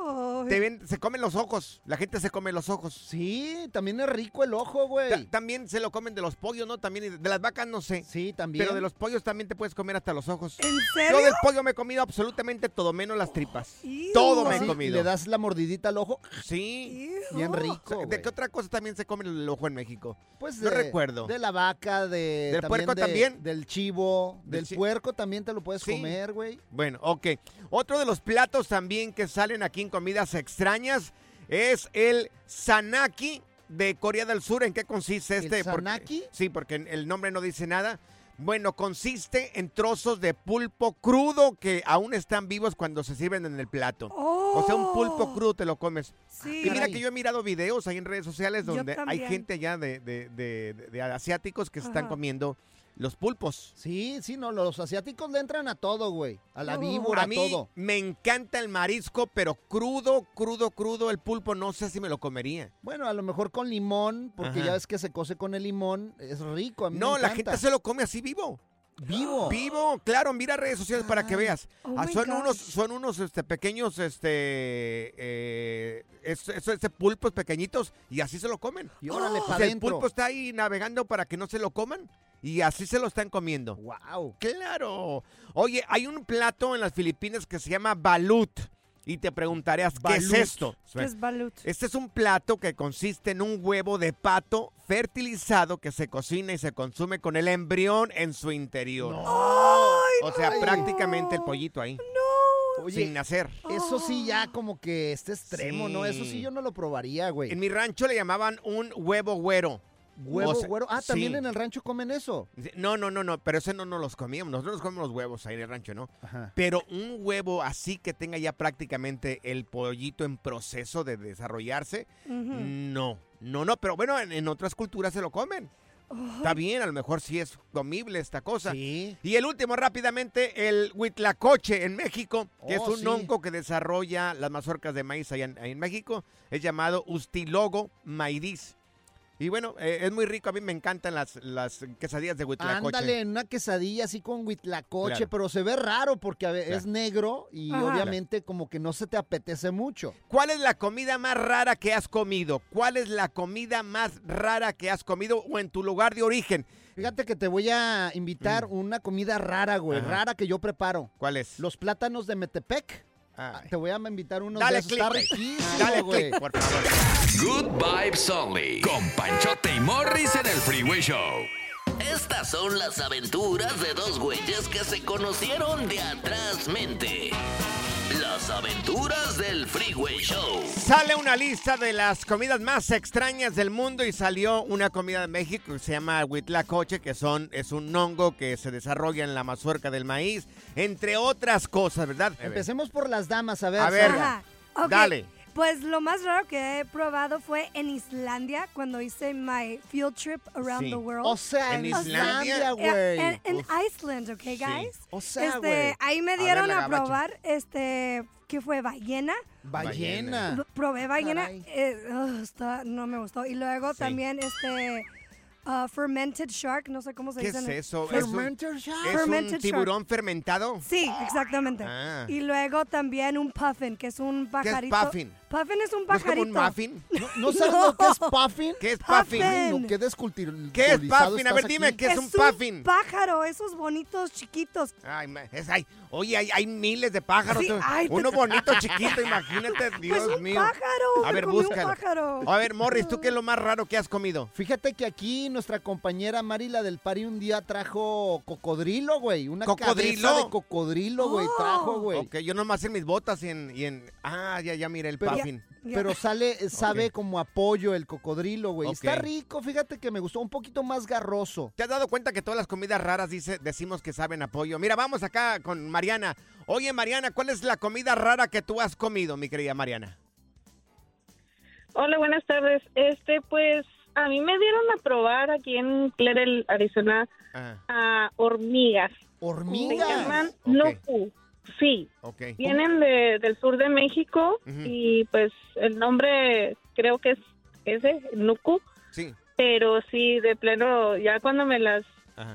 Speaker 1: te ven- se comen los ojos. La gente se come los ojos.
Speaker 2: Sí, también es rico el ojo, güey.
Speaker 1: también se lo comen de los pollos, ¿no? También de las vacas no sé.
Speaker 2: Sí, también.
Speaker 1: Pero de los pollos también te puedes comer hasta los ojos.
Speaker 13: ¿En
Speaker 1: Yo
Speaker 13: serio?
Speaker 1: del pollo me he comido absolutamente todo, menos las tripas. Todo me he comido.
Speaker 2: Le das la mordidita al ojo.
Speaker 1: Sí.
Speaker 2: Bien rico.
Speaker 1: ¿De qué otra cosa también se come el ojo en México?
Speaker 2: Pues
Speaker 1: no
Speaker 2: de-
Speaker 1: recuerdo.
Speaker 2: De la vaca, de.
Speaker 1: ¿Del puerco
Speaker 2: de-
Speaker 1: también?
Speaker 2: Del chivo,
Speaker 1: Del
Speaker 2: del,
Speaker 1: chi-
Speaker 2: puerco también te lo puedes
Speaker 1: Sí.
Speaker 2: comer, güey.
Speaker 1: Bueno, ok. Otro de los platos también que salen aquí en comidas extrañas es el sanaki de Corea del Sur. ¿En qué consiste
Speaker 2: ¿El
Speaker 1: este? Porque-
Speaker 2: sanaki?
Speaker 1: sí, porque el nombre no dice nada. Bueno, consiste en trozos de pulpo crudo que aún están vivos cuando se sirven en el plato. O sea, un pulpo crudo te lo comes.
Speaker 13: Sí.
Speaker 1: Y mira que yo he mirado videos ahí en redes sociales donde hay gente ya de, de- de- de- de asiáticos que se están comiendo los pulpos.
Speaker 2: Sí, sí, no, los asiáticos le entran a todo, güey. A la víbora,
Speaker 1: A
Speaker 2: todo.
Speaker 1: me encanta el marisco, pero crudo, crudo, crudo el pulpo, no sé si me lo comería.
Speaker 2: Bueno, a lo mejor con limón, porque
Speaker 1: Ajá.
Speaker 2: ya ves que se cose con el limón, es rico. a mí me
Speaker 1: No, la gente se lo come así vivo.
Speaker 2: Vivo.
Speaker 1: Vivo, claro, mira redes sociales para que veas.
Speaker 2: Oh
Speaker 1: Ah, son
Speaker 2: gosh.
Speaker 1: unos, son unos este, pequeños, este, eh, es- es- este, pulpos pequeñitos y así se lo comen.
Speaker 2: Y órale,
Speaker 1: O
Speaker 2: pa'
Speaker 1: sea, el pulpo está ahí navegando para que no se lo coman y así se lo están comiendo.
Speaker 2: Wow.
Speaker 1: Claro. Oye, hay un plato en las Filipinas que se llama balut y te preguntarías qué es esto.
Speaker 13: ¿Qué es balut?
Speaker 1: Este es un plato que consiste en un huevo de pato fertilizado que se cocina y se consume con el embrión en su interior. o sea,
Speaker 2: Ay.
Speaker 1: prácticamente el pollito ahí.
Speaker 2: Oye,
Speaker 1: sin nacer.
Speaker 2: Eso sí, ya como que este extremo, ¿no? Eso sí yo no lo probaría, güey.
Speaker 1: En mi rancho le llamaban un huevo güero.
Speaker 2: Huevo,
Speaker 1: O sea,
Speaker 2: güero. Ah, también
Speaker 1: sí.
Speaker 2: en el rancho comen eso.
Speaker 1: No, no, no, no, pero ese no nos los comíamos. Nosotros nos comemos los huevos ahí en el rancho, ¿no?
Speaker 2: Ajá.
Speaker 1: Pero un huevo así que tenga ya prácticamente el pollito en proceso de desarrollarse, no, no, no, pero bueno, en, en otras culturas se lo comen. Está bien, a lo mejor sí es comible esta cosa. Y el último, rápidamente, el huitlacoche en México, que
Speaker 2: Oh,
Speaker 1: es un
Speaker 2: sí.
Speaker 1: hongo que desarrolla las mazorcas de maíz allá en, ahí en México. Es llamado Ustilogo maíz. Y bueno, eh, es muy rico. A mí me encantan las, las quesadillas de huitlacoche.
Speaker 2: Ándale, en una quesadilla así con huitlacoche,
Speaker 1: Claro.
Speaker 2: pero se ve raro porque a ve-
Speaker 1: Claro.
Speaker 2: es negro y
Speaker 1: Ajá.
Speaker 2: obviamente como que no se te apetece mucho.
Speaker 1: ¿Cuál es la comida más rara que has comido? ¿Cuál es la comida más rara que has comido o en tu lugar de origen?
Speaker 2: Fíjate que te voy a invitar una comida rara, güey,
Speaker 1: Mm. Ajá.
Speaker 2: rara que yo preparo.
Speaker 1: ¿Cuál es?
Speaker 2: Los plátanos de Metepec.
Speaker 1: Ay.
Speaker 2: Te voy a invitar unos
Speaker 1: Dale
Speaker 2: de esos.
Speaker 1: click,
Speaker 2: Está
Speaker 1: güey.
Speaker 2: riquísimo,
Speaker 1: Dale
Speaker 2: güey.
Speaker 1: click, por favor.
Speaker 6: Good Vibes Only. Con Panchote y Morris en el Freeway Show.
Speaker 14: Estas son las aventuras de dos güeyes que se conocieron de atrás mente. Las aventuras del Freeway Show.
Speaker 1: Sale una lista de las comidas más extrañas del mundo y salió una comida de México que se llama huitlacoche, que son, es un hongo que se desarrolla en la mazorca del maíz, entre otras cosas, ¿verdad?
Speaker 2: Empecemos por las damas, a ver.
Speaker 1: A ver, dale.
Speaker 13: Pues lo más raro que he probado fue en Islandia cuando hice my field trip around
Speaker 2: Sí.
Speaker 13: the world.
Speaker 2: O sea, en Islandia, güey.
Speaker 13: En, en. Iceland, ¿ok, guys?
Speaker 2: O sea,
Speaker 13: este, ahí me
Speaker 2: A ver,
Speaker 13: dieron a, probar, este, ¿qué fue? Ballena.
Speaker 2: Ballena.
Speaker 13: Probé ballena, eh, ugh, está- no me gustó. Y luego
Speaker 1: Sí.
Speaker 13: también este uh, fermented shark, no sé cómo se
Speaker 1: ¿Qué
Speaker 13: dice.
Speaker 1: es eso?
Speaker 13: Fer-
Speaker 1: ¿Es un,
Speaker 2: Fermented shark.
Speaker 1: ¿es un tiburón fermentado?
Speaker 13: Sí, exactamente.
Speaker 1: Ah.
Speaker 13: Y luego también un puffin, que es un
Speaker 1: ¿Qué es
Speaker 13: pajarito.
Speaker 1: puffin?
Speaker 13: Puffin es un
Speaker 1: ¿No es como
Speaker 13: pajarito.
Speaker 1: un muffin?
Speaker 2: ¿No, no sabes lo que es puffin?
Speaker 1: ¿Qué es puffin?
Speaker 2: Ay, no, qué desculturizado
Speaker 1: ¿Qué es puffin? A ver, dime, ¿qué es, un puffin?
Speaker 13: un pájaro, esos bonitos chiquitos.
Speaker 1: Ay, es, ay, oye, hay, hay miles de pájaros.
Speaker 13: Sí, ay,
Speaker 1: Uno
Speaker 13: te-
Speaker 1: bonito, chiquito, imagínate, Dios
Speaker 13: Pues un
Speaker 1: mío.
Speaker 13: pájaro,
Speaker 1: A ver,
Speaker 13: pájaro.
Speaker 1: A ver, Morris, ¿tú qué es lo más raro que has comido?
Speaker 2: Fíjate que aquí nuestra compañera Marila del Pari un día trajo cocodrilo, güey. Una
Speaker 1: ¿Cocodrilo?
Speaker 2: cabeza de cocodrilo, güey.
Speaker 13: Oh.
Speaker 2: Trajo, güey.
Speaker 1: Ok, yo nomás en mis botas y en... y en- ah, ya, ya miré el
Speaker 2: Pero, pero sale, eh, sabe como apoyo el cocodrilo, güey. Está rico, fíjate que me gustó un poquito más garroso.
Speaker 1: ¿Te has dado cuenta que todas las comidas raras dice, decimos que saben apoyo? Mira, vamos acá con Mariana. Oye, Mariana, ¿cuál es la comida rara que tú has comido, mi querida Mariana?
Speaker 7: Hola, buenas tardes. Este, pues, a mí me dieron a probar aquí en Clarel, Arizona,
Speaker 1: Ah,
Speaker 7: a hormigas. Se
Speaker 2: ¿Hormigas?
Speaker 7: llaman. Sí, vienen de, del sur de México y pues el nombre creo que es ese, nuku.
Speaker 1: Sí.
Speaker 7: Pero sí, de pleno, ya cuando me las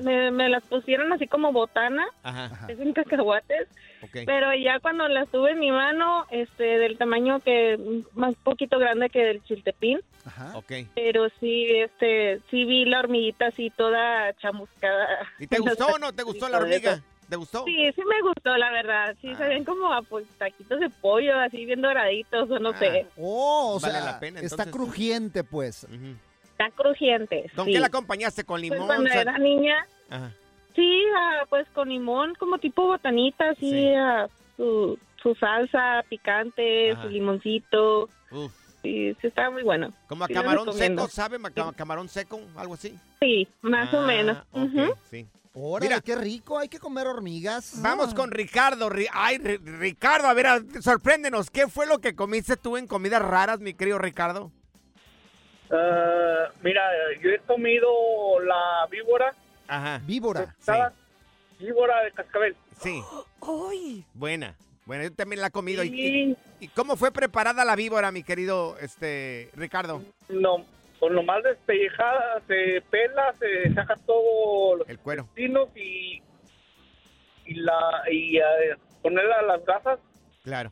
Speaker 15: Me, me las pusieron así como botana,
Speaker 1: Ajá.
Speaker 15: es en cacahuates,
Speaker 1: Ok.
Speaker 15: pero ya cuando las tuve en mi mano, este, del tamaño que más poquito grande que del chiltepín,
Speaker 1: Ok.
Speaker 15: pero sí, este, sí vi la hormiguita así toda chamuscada.
Speaker 1: ¿Y te gustó o no? ¿Te gustó la hormiga? ¿Te gustó?
Speaker 15: Sí, sí me gustó, la verdad. Sí, se ven como ah, pues, taquitos de pollo, así bien doraditos, o no sé.
Speaker 2: Oh, o
Speaker 1: Vale
Speaker 2: sea,
Speaker 1: la pena,
Speaker 2: está crujiente, pues.
Speaker 15: Está crujiente.
Speaker 1: ¿Con
Speaker 15: sí.
Speaker 1: qué la acompañaste? ¿Con
Speaker 15: Pues
Speaker 1: limón?
Speaker 15: cuando
Speaker 1: sal-
Speaker 15: era niña,
Speaker 1: Ajá.
Speaker 15: sí, ah, pues con limón, como tipo botanita, así, ah, su, su salsa picante,
Speaker 1: Ajá.
Speaker 15: su limoncito.
Speaker 1: Uf.
Speaker 15: Sí, sí, estaba muy bueno.
Speaker 1: ¿Como a
Speaker 15: Sí,
Speaker 1: camarón seco, sabe? Ma- cama- ¿Camarón seco? ¿Algo así?
Speaker 15: Sí, más o
Speaker 1: Ah,
Speaker 15: menos.
Speaker 1: sí.
Speaker 2: Órale,
Speaker 1: Mira.
Speaker 2: qué rico, hay que comer hormigas.
Speaker 1: Vamos con Ricardo. Ri- Ay, Ri- Ricardo, a ver, sorpréndenos. ¿Qué fue lo que comiste tú en comidas raras, mi querido Ricardo?
Speaker 12: Ah, mira, yo he comido la víbora.
Speaker 1: Ajá.
Speaker 2: Víbora.
Speaker 12: ¿sabes? Víbora de cascabel.
Speaker 1: Sí.
Speaker 13: ¡Uy!
Speaker 1: Buena. Bueno, yo también la he comido. ¿Y-
Speaker 12: Sí.
Speaker 1: ¿Y, y cómo fue preparada la víbora, mi querido este Ricardo?
Speaker 12: No, con lo más despellejada, se pela, se saca todo los
Speaker 1: El cuero.
Speaker 12: intestinos y, y, la, y eh, ponerla a las gasas.
Speaker 1: Claro.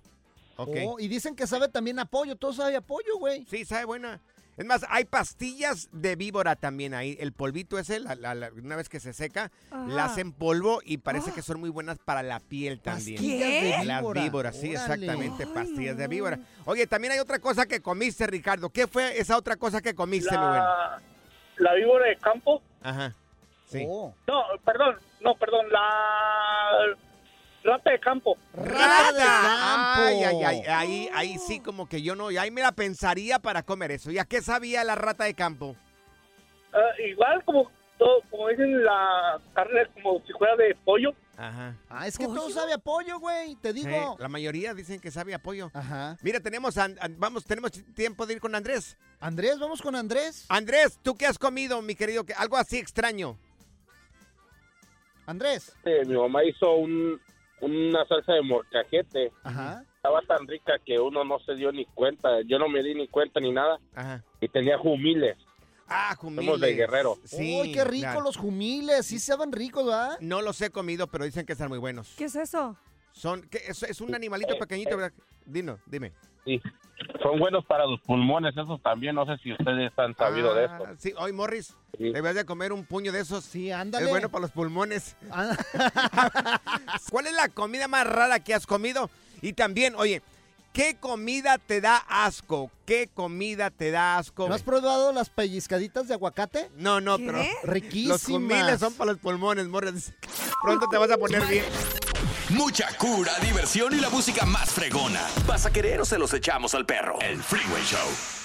Speaker 1: Ok.
Speaker 2: Oh, y dicen que sabe también a pollo, todo sabe a pollo, güey.
Speaker 1: Sí, sabe buena. Es más, hay pastillas de víbora también ahí. El polvito ese, la- la- la- una vez que se seca,
Speaker 2: Ajá.
Speaker 1: la hacen polvo y parece que son muy buenas para la piel también.
Speaker 2: De
Speaker 1: Las
Speaker 2: víbora.
Speaker 1: víboras, sí,
Speaker 2: Órale.
Speaker 1: exactamente, pastillas de víbora. Oye, también hay otra cosa que comiste, Ricardo. ¿Qué fue esa otra cosa que comiste, mi bueno?
Speaker 12: La, la víbora de campo.
Speaker 1: Ajá. Sí.
Speaker 2: Oh.
Speaker 12: No, perdón, no, perdón, la rata de campo.
Speaker 1: ¡Rata! Ay, ay, ay, ahí, ahí sí como que yo no, ahí me la pensaría para comer eso. ¿Y a qué sabía la rata de campo?
Speaker 12: Ah, igual como todo, como dicen la carne como si fuera de pollo.
Speaker 1: Ajá.
Speaker 2: Ah, es que todo sabe a pollo, güey, te digo.
Speaker 1: Sí, la mayoría dicen que sabe a pollo.
Speaker 2: Ajá.
Speaker 1: Mira, tenemos, a- a- vamos, tenemos tiempo de ir con Andrés.
Speaker 2: Andrés, vamos con Andrés.
Speaker 1: Andrés, ¿tú qué has comido, mi querido? Que- Algo así extraño.
Speaker 2: Andrés.
Speaker 8: Eh, mi mamá hizo un, una salsa de morcajete.
Speaker 2: Ajá.
Speaker 8: Estaba tan rica que uno no se dio ni cuenta. Yo no me di ni cuenta ni nada.
Speaker 1: Ajá.
Speaker 8: Y tenía jumiles.
Speaker 1: Ah, jumiles.
Speaker 8: Somos de Guerrero.
Speaker 1: Sí,
Speaker 2: Uy, qué rico
Speaker 1: claro.
Speaker 2: los jumiles, sí saben ricos, ¿verdad?
Speaker 1: No los he comido, pero dicen que están muy buenos.
Speaker 13: ¿Qué es eso?
Speaker 1: Son, ¿qué? es, es un animalito pequeñito, ¿verdad? Dino, dime.
Speaker 8: Sí. Son buenos para los pulmones, esos también. No sé si ustedes han sabido de
Speaker 1: Ah,
Speaker 8: eso.
Speaker 1: Sí, hoy Morris, debes de comer un puño de esos.
Speaker 2: Sí, ándale.
Speaker 1: Es bueno para los pulmones. ¿Cuál es la comida más rara que has comido? Y también, oye, ¿qué comida te da asco? ¿Qué comida te da asco?
Speaker 2: ¿No has probado las pellizcaditas de aguacate?
Speaker 1: No, no, pero
Speaker 2: Riquísimas.
Speaker 1: los son para los pulmones, Morris. Pronto te vas a poner bien.
Speaker 6: Mucha cura, diversión y la música más fregona.
Speaker 14: ¿Vas a querer o se los echamos al perro?
Speaker 6: El Freeway Show.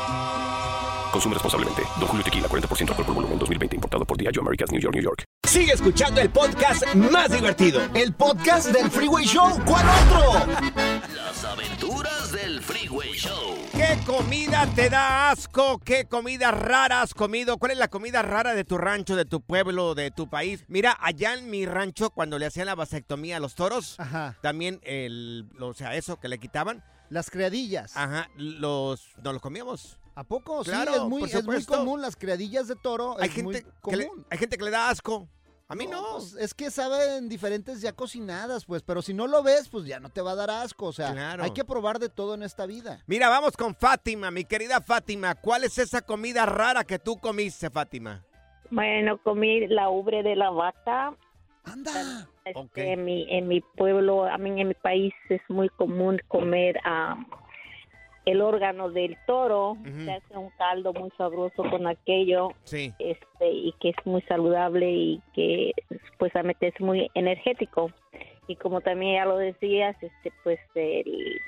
Speaker 3: Consume responsablemente. Don Julio Tequila, 40% alcohol por volumen, 2020. Importado por Diageo Americas, New York, New York.
Speaker 16: Sigue escuchando el podcast más divertido.
Speaker 2: El podcast del Freeway Show. ¿Cuál otro?
Speaker 14: La Las aventuras del Freeway Show.
Speaker 1: ¿Qué comida te da asco? ¿Qué comida rara has comido? ¿Cuál es la comida rara de tu rancho, de tu pueblo, de tu país? Mira, allá en mi rancho, cuando le hacían la vasectomía a los toros, también el, o sea, eso que le quitaban.
Speaker 2: Las criadillas.
Speaker 1: Ajá, los, nos los comíamos.
Speaker 2: ¿A poco?
Speaker 1: Claro,
Speaker 2: sí, es muy, es muy común las criadillas de toro.
Speaker 1: Hay
Speaker 2: es
Speaker 1: gente,
Speaker 2: muy
Speaker 1: que le, hay gente que le da asco. A mí no.
Speaker 2: pues, es que saben diferentes ya cocinadas, pues, pero si no lo ves, pues ya no te va a dar asco. O sea,
Speaker 1: Claro.
Speaker 2: hay que probar de todo en esta vida.
Speaker 1: Mira, vamos con Fátima, mi querida Fátima. ¿Cuál es esa comida rara que tú comiste, Fátima?
Speaker 17: Bueno, comí la ubre de la vaca.
Speaker 2: ¡Anda!
Speaker 17: Este, en, mi, en mi pueblo, a mí en mi país es muy común comer ah, el órgano del toro. Se hace un caldo muy sabroso con aquello.
Speaker 1: Sí.
Speaker 17: Este, y que es muy saludable y que supuestamente es muy energético. Y como también ya lo decías, este, pues el-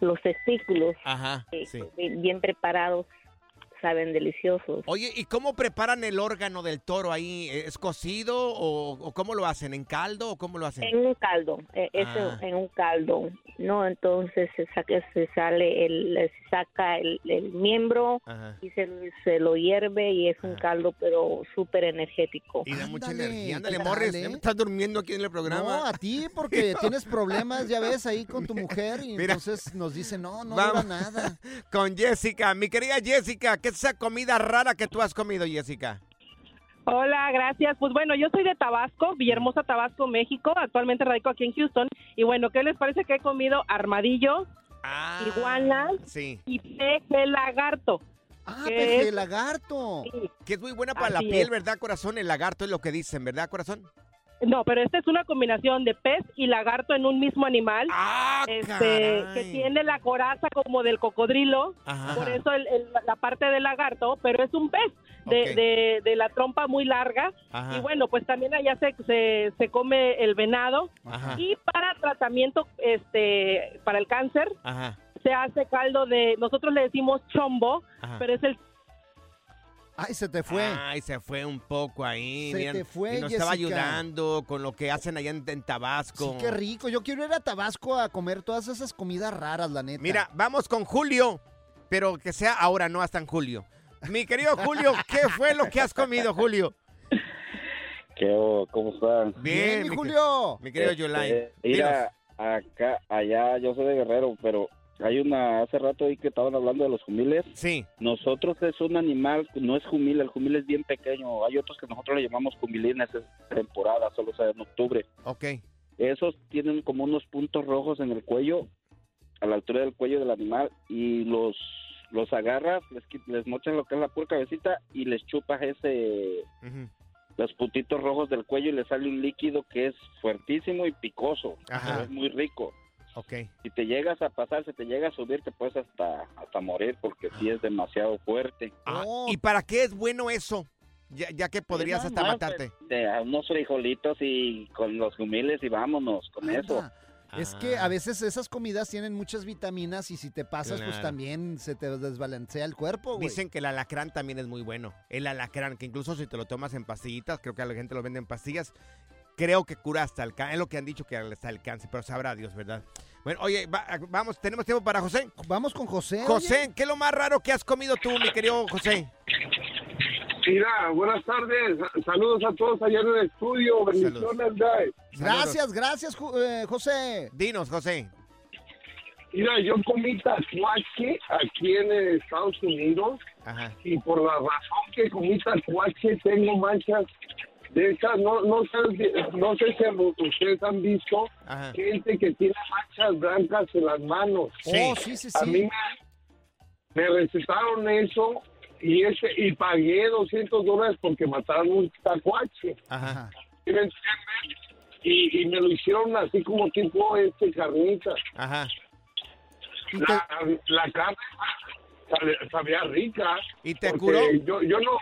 Speaker 17: los testículos
Speaker 1: Ajá,
Speaker 17: eh,
Speaker 1: sí.
Speaker 17: bien, bien preparados saben deliciosos.
Speaker 1: Oye, ¿y cómo preparan el órgano del toro ahí? ¿Es cocido o, o cómo lo hacen? ¿En caldo o cómo lo hacen?
Speaker 17: En un caldo, eh, eso
Speaker 1: Ah.
Speaker 17: en un caldo, ¿no? Entonces se saca, se sale el, se saca el, el miembro
Speaker 1: Ajá.
Speaker 17: y se, se lo hierve y es un caldo pero súper energético.
Speaker 1: Y da mucha
Speaker 2: Ándale,
Speaker 1: energía. Ándale,
Speaker 2: ¿qué
Speaker 1: Morris,
Speaker 2: eh?
Speaker 1: me estás durmiendo aquí en el programa.
Speaker 2: No, a ti, porque tienes problemas, ya ves, ahí con tu mujer y
Speaker 1: Mira.
Speaker 2: entonces nos dice, no, no dura nada.
Speaker 1: Con Jessica, mi querida Jessica, ¿qué es esa comida rara que tú has comido, Jessica?
Speaker 18: Hola, gracias. Pues bueno, yo soy de Tabasco, Villahermosa, Tabasco, México. Actualmente radico aquí en Houston. Y bueno, ¿qué les parece que he comido armadillo, iguanas
Speaker 1: Sí.
Speaker 18: y peje lagarto?
Speaker 2: Ah,
Speaker 18: ¿Qué
Speaker 2: peje lagarto.
Speaker 1: Que es muy buena para la piel,
Speaker 18: es.
Speaker 1: ¿verdad, corazón? El lagarto es lo que dicen, ¿verdad, corazón?
Speaker 18: No, pero esta es una combinación de pez y lagarto en un mismo animal. este,
Speaker 1: Ah, caray.
Speaker 18: que tiene la coraza como del cocodrilo.
Speaker 1: Ajá.
Speaker 18: Por eso el- el- la parte del lagarto, pero es un pez de, de- de la trompa muy larga.
Speaker 1: Ajá.
Speaker 18: Y bueno, pues también allá se, se, se come el venado.
Speaker 1: Ajá.
Speaker 18: Y para tratamiento, este, para el cáncer,
Speaker 1: Ajá.
Speaker 18: se hace caldo de, nosotros le decimos chombo,
Speaker 1: Ajá.
Speaker 18: pero es el
Speaker 2: Ay, se te fue.
Speaker 1: Ay, se fue un poco ahí.
Speaker 2: Se
Speaker 1: miren,
Speaker 2: te fue,
Speaker 1: y nos estaba ayudando con lo que hacen allá en, en Tabasco.
Speaker 2: Sí, qué rico. Yo quiero ir a Tabasco a comer todas esas comidas raras, la neta.
Speaker 1: Mira, vamos con Julio, pero que sea ahora, no hasta en julio. Mi querido Julio, ¿qué fue lo que has comido, Julio?
Speaker 16: ¿Qué? ¿Cómo están?
Speaker 1: Bien, mi Julio. Mi querido Yolai.
Speaker 16: Eh, mira, acá, allá, yo soy de Guerrero, pero hay una, hace rato ahí que estaban hablando de los jumiles.
Speaker 1: Sí.
Speaker 16: Nosotros es un animal, no es jumil, el jumil es bien pequeño. Hay otros que nosotros le llamamos jumilines, es temporada, solo se da en octubre.
Speaker 1: Ok.
Speaker 16: Esos tienen como unos puntos rojos en el cuello, a la altura del cuello del animal, y los los agarras, les, les mochan lo que es la pura cabecita y les chupas ese los puntitos rojos del cuello y le sale un líquido que es fuertísimo y picoso.
Speaker 1: Ajá.
Speaker 16: Es muy rico.
Speaker 1: Ok.
Speaker 16: Si te llegas a pasar, si te llega a subir, te puedes hasta, hasta morir porque sí es demasiado fuerte.
Speaker 1: Ah, ¿Y para qué es bueno eso? Ya, ya que podrías hasta
Speaker 16: más,
Speaker 1: matarte.
Speaker 16: De a unos frijolitos y con los humiles y vámonos con eso.
Speaker 2: Es que a veces esas comidas tienen muchas vitaminas y si te pasas, pues también se te desbalancea el cuerpo, güey.
Speaker 1: Dicen que el alacrán también es muy bueno. El alacrán, que incluso si te lo tomas en pastillitas, creo que a la gente lo vende en pastillas, creo que cura hasta el cáncer. Es lo que han dicho que hasta el cáncer, pero sabrá Dios, ¿verdad? Bueno, oye, va- vamos, ¿tenemos tiempo para José?
Speaker 2: Vamos con José.
Speaker 1: José, ¿qué es lo más raro que has comido tú, mi querido José?
Speaker 10: Mira, buenas tardes. Saludos a todos allá en el estudio. Bendiciones, guys.
Speaker 2: Gracias, gracias, Ju- eh, José.
Speaker 1: Dinos, José.
Speaker 10: Mira, yo comí tatuaje aquí en Estados Unidos
Speaker 1: Ajá.
Speaker 10: y por la razón que comí tatuaje tengo manchas de esas. No, no, sé, si- no sé si ustedes han visto
Speaker 1: Ajá.
Speaker 10: gente que tiene manchas blancas en las manos.
Speaker 2: Sí. Oh, sí, sí,
Speaker 10: A mí me, me recetaron eso y ese y pagué 200 dólares porque mataron un tacuache.
Speaker 1: Ajá.
Speaker 10: ¿Sí me entiendes? Y, y me lo hicieron así como tipo este carnita.
Speaker 1: Ajá.
Speaker 10: La, la carne sabía rica.
Speaker 1: ¿Y te curó?
Speaker 10: Yo, yo no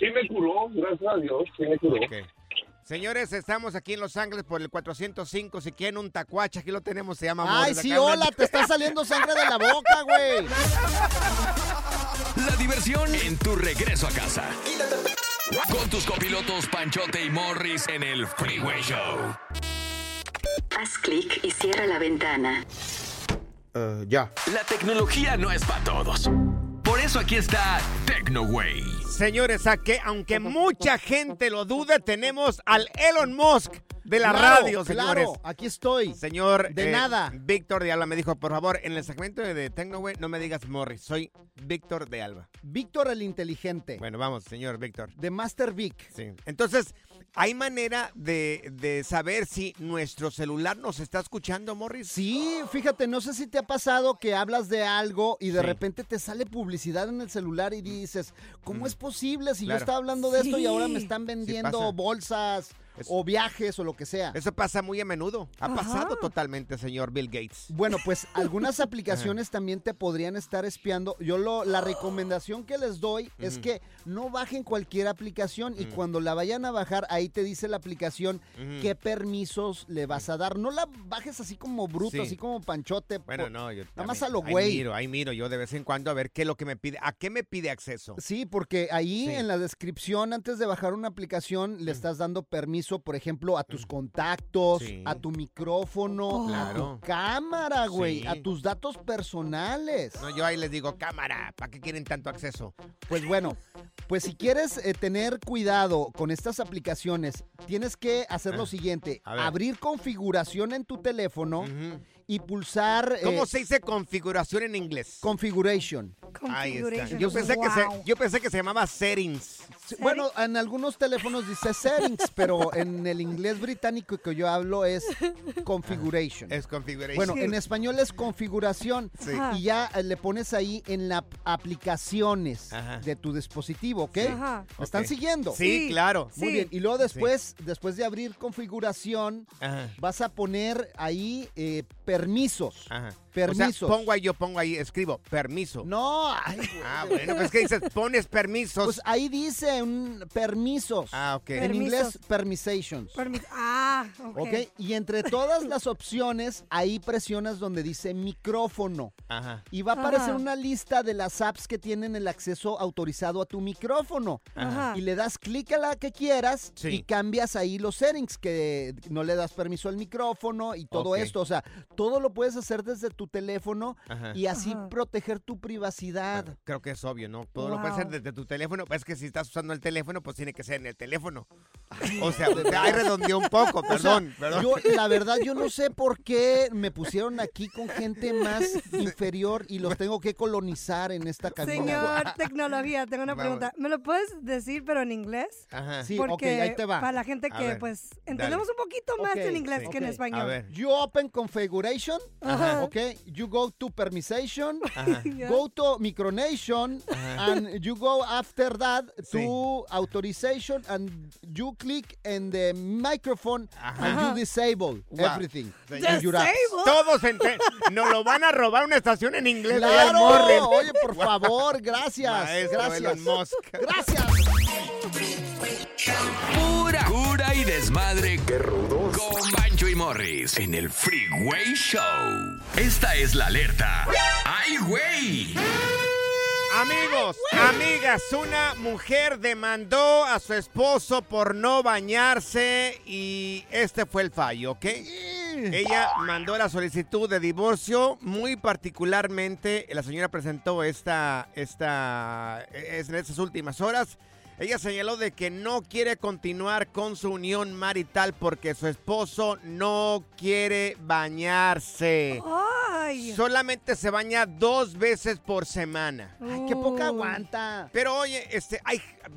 Speaker 10: Sí me curó, gracias a Dios, sí me curó.
Speaker 1: Señores, estamos aquí en Los Ángeles por el 405. Si quieren un tacuache, aquí lo tenemos, se llama
Speaker 2: Ay, sí, hola, te está saliendo sangre de la boca, güey.
Speaker 6: La diversión en tu regreso a casa. Con tus copilotos Panchote y Morris en el Freeway Show.
Speaker 19: Haz clic y cierra la ventana.
Speaker 1: Eh, ya.
Speaker 6: La tecnología no es para todos. Por eso aquí está TecnoWay.
Speaker 1: Señores, a que aunque mucha gente lo dude, tenemos al Elon Musk de la
Speaker 2: Claro,
Speaker 1: radio, señores.
Speaker 2: claro, aquí estoy.
Speaker 1: Señor.
Speaker 2: De
Speaker 1: eh,
Speaker 2: nada.
Speaker 1: Víctor de Alba me dijo, por favor, en el segmento de TecnoWay no me digas Morris, soy Víctor de Alba.
Speaker 2: Víctor el inteligente.
Speaker 1: Bueno, vamos, señor Víctor.
Speaker 2: De Master Vic.
Speaker 1: Sí. Entonces, ¿hay manera de, de saber si nuestro celular nos está escuchando, Morris?
Speaker 2: Sí, fíjate, no sé si te ha pasado que hablas de algo y de
Speaker 1: Sí.
Speaker 2: repente te sale publicidad en el celular y dices, ¿cómo es posible si yo estaba hablando de esto y ahora me están vendiendo bolsas o viajes o lo que sea?
Speaker 1: Eso pasa muy a menudo. Ha
Speaker 2: Ajá.
Speaker 1: pasado totalmente, señor Bill Gates.
Speaker 2: Bueno, pues algunas aplicaciones también te podrían estar espiando. Yo lo, la recomendación que les doy es que no bajen cualquier aplicación y cuando la vayan a bajar, ahí te dice la aplicación qué permisos le vas a dar. No la bajes así como bruto,
Speaker 1: Sí.
Speaker 2: así como panchote.
Speaker 1: Bueno,
Speaker 2: por-
Speaker 1: no, yo
Speaker 2: Nada más a lo
Speaker 1: ahí
Speaker 2: güey.
Speaker 1: miro, ahí miro yo de vez en cuando a ver qué es lo que me pide, a qué me pide acceso.
Speaker 2: Sí, porque ahí
Speaker 1: Sí.
Speaker 2: en la descripción, antes de bajar una aplicación, le estás dando permiso, por ejemplo, a tus contactos,
Speaker 1: Sí.
Speaker 2: a tu micrófono, a
Speaker 1: Claro.
Speaker 2: tu cámara, güey,
Speaker 1: Sí.
Speaker 2: a tus datos personales.
Speaker 1: No, yo ahí les digo, cámara, ¿para qué quieren tanto acceso?
Speaker 2: Pues bueno, pues si quieres eh, tener cuidado con estas aplicaciones, tienes que hacer lo
Speaker 1: Ah,
Speaker 2: siguiente,
Speaker 1: a
Speaker 2: abrir configuración en tu teléfono y pulsar...
Speaker 1: ¿Cómo
Speaker 2: eh,
Speaker 1: se dice configuración en inglés?
Speaker 2: Configuration.
Speaker 1: Ahí está. Yo pensé, que se, yo pensé que se llamaba settings.
Speaker 2: Bueno, en algunos teléfonos dice settings, pero en el inglés británico que yo hablo es configuration.
Speaker 1: Es configuration.
Speaker 2: Bueno, en español es configuración
Speaker 1: Sí.
Speaker 2: y ya eh, le pones ahí en las aplicaciones
Speaker 1: Ajá.
Speaker 2: de tu dispositivo, ¿ok?
Speaker 1: Sí.
Speaker 2: ¿Me están siguiendo?
Speaker 1: Sí, Sí, claro.
Speaker 2: Muy
Speaker 1: sí.
Speaker 2: bien. Y luego después, después de abrir configuración,
Speaker 1: Ajá.
Speaker 2: vas a poner ahí eh, permisos.
Speaker 1: Ajá.
Speaker 2: Permisos.
Speaker 1: O sea, pongo ahí, yo pongo ahí, escribo, permiso.
Speaker 2: No, ay,
Speaker 1: Ah, bueno, pues que dices, pones permisos.
Speaker 2: Pues ahí dice un permisos.
Speaker 1: Ah, ok.
Speaker 2: En
Speaker 13: Permisos.
Speaker 2: inglés, permisations.
Speaker 13: Permi- ah, ok.
Speaker 2: ¿Ok? Y entre todas las opciones, ahí presionas donde dice micrófono.
Speaker 1: Ajá.
Speaker 2: Y va a aparecer
Speaker 13: Ajá.
Speaker 2: una lista de las apps que tienen el acceso autorizado a tu micrófono.
Speaker 13: Ajá.
Speaker 2: Y le das clic a la que quieras
Speaker 1: Sí.
Speaker 2: y cambias ahí los settings, que no le das permiso al micrófono y todo
Speaker 1: Ok.
Speaker 2: esto. O sea, todo lo puedes hacer desde tu teléfono
Speaker 1: Ajá.
Speaker 2: y así
Speaker 13: Ajá.
Speaker 2: proteger tu privacidad.
Speaker 1: Creo que es obvio, ¿no? Todo lo puedes hacer
Speaker 13: Wow.
Speaker 1: desde tu teléfono. Es que si estás usando el teléfono, pues tiene que ser en el teléfono. O sea, ahí redondeó un poco,
Speaker 2: O sea,
Speaker 1: perdón, perdón.
Speaker 2: Yo, la verdad, yo no sé por qué me pusieron aquí con gente más inferior y los tengo que colonizar en esta cabina.
Speaker 13: Señor tecnología, tengo una
Speaker 1: Vamos.
Speaker 13: pregunta. ¿Me lo puedes decir pero en inglés?
Speaker 1: Ajá.
Speaker 2: Sí,
Speaker 13: Porque
Speaker 2: ok, ahí te va.
Speaker 13: para la gente que
Speaker 1: ver,
Speaker 13: pues
Speaker 1: dale.
Speaker 13: entendemos un poquito más
Speaker 2: Ok,
Speaker 13: en inglés
Speaker 2: sí,
Speaker 13: que en
Speaker 2: ok.
Speaker 13: español.
Speaker 1: A ver.
Speaker 2: You open configuration,
Speaker 13: Ajá.
Speaker 2: ok, you go to permission,
Speaker 1: Ajá.
Speaker 2: Go to micronation, and you go after that
Speaker 1: Sí.
Speaker 2: to authorization, and you click in the microphone, and
Speaker 13: Ajá.
Speaker 2: you disable
Speaker 1: Wow.
Speaker 2: everything.
Speaker 13: Disable.
Speaker 1: Todos nos lo van a robar una estación en inglés.
Speaker 2: Claro, oye, por favor, gracias,
Speaker 1: Maestro
Speaker 2: gracias.
Speaker 1: Elon Musk.
Speaker 2: Gracias.
Speaker 6: Pura y desmadre. Qué rudos. Con Bancho y Morris en el Freeway Show. Esta es la alerta. ¡Ay, güey!
Speaker 1: Amigos, amigas, una mujer demandó a su esposo por no bañarse y este fue el fallo, ¿ok? Ella mandó la solicitud de divorcio, muy particularmente la señora presentó esta, esta, es en estas últimas horas. Ella señaló de que no quiere continuar con su unión marital porque su esposo no quiere bañarse.
Speaker 13: Ay.
Speaker 1: Solamente se baña dos veces por semana.
Speaker 2: Ay, qué poca
Speaker 13: Uy.
Speaker 2: aguanta.
Speaker 1: Pero oye, este,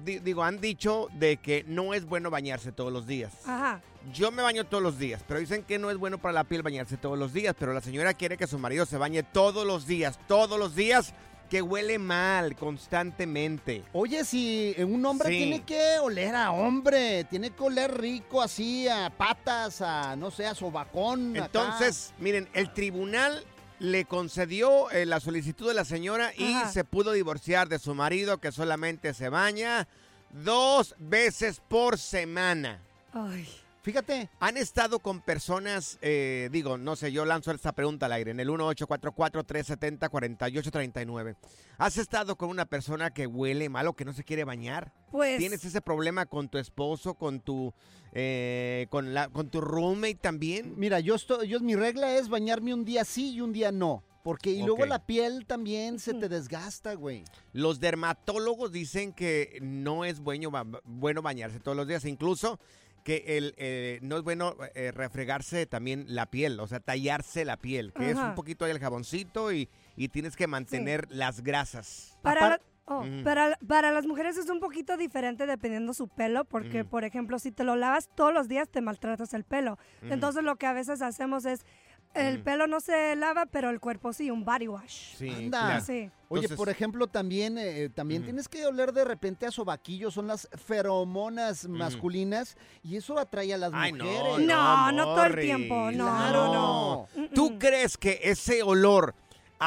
Speaker 1: di- digo, han dicho de que no es bueno bañarse todos los días.
Speaker 13: Ajá.
Speaker 1: Yo me baño todos los días, pero dicen que no es bueno para la piel bañarse todos los días. Pero la señora quiere que su marido se bañe todos los días, todos los días, que huele mal constantemente.
Speaker 2: Oye, si un hombre
Speaker 1: Sí.
Speaker 2: tiene que oler a hombre, tiene que oler rico así a patas, a no sé, a sobacón. acá.
Speaker 1: Entonces, miren, el tribunal le concedió eh, la solicitud de la señora y
Speaker 13: Ajá.
Speaker 1: se pudo divorciar de su marido que solamente se baña dos veces por semana.
Speaker 13: Ay.
Speaker 2: Fíjate,
Speaker 1: ¿Han estado con personas, eh, digo, no sé, yo lanzo esta pregunta al aire en el 1844-370-4839. ¿Has estado con una persona que huele mal o que no se quiere bañar?
Speaker 13: Pues
Speaker 1: ¿Tienes ese problema con tu esposo, con tu, eh, con la, con tu roommate también?
Speaker 2: mira, yo estoy, yo mi regla es bañarme un día sí y un día no. Porque y luego la piel también se te desgasta, güey.
Speaker 1: Los dermatólogos dicen que no es bueno, bueno bañarse todos los días, incluso que el, eh, no es bueno eh, refregarse también la piel, o sea, tallarse la piel, que es un poquito ahí el jaboncito y, y tienes que mantener las grasas.
Speaker 13: Para, oh, para, para las mujeres es un poquito diferente dependiendo su pelo, porque,
Speaker 1: Mm.
Speaker 13: por ejemplo, si te lo lavas todos los días, te maltratas el pelo.
Speaker 2: Mm.
Speaker 13: Entonces, lo que a veces hacemos es, el
Speaker 1: Mm.
Speaker 13: pelo no se lava, pero el cuerpo sí, un body wash.
Speaker 1: Sí,
Speaker 2: Anda.
Speaker 1: claro.
Speaker 13: Sí.
Speaker 2: Oye,
Speaker 1: Entonces-
Speaker 2: por ejemplo, también, eh, también
Speaker 1: Ujú.
Speaker 2: tienes que oler de repente a sobaquillo, son las feromonas masculinas y eso atrae a las
Speaker 1: Ay, no,
Speaker 2: mujeres.
Speaker 13: No, no todo el tiempo, no,
Speaker 2: Claro.
Speaker 13: no, no.
Speaker 1: ¿Tú crees que ese olor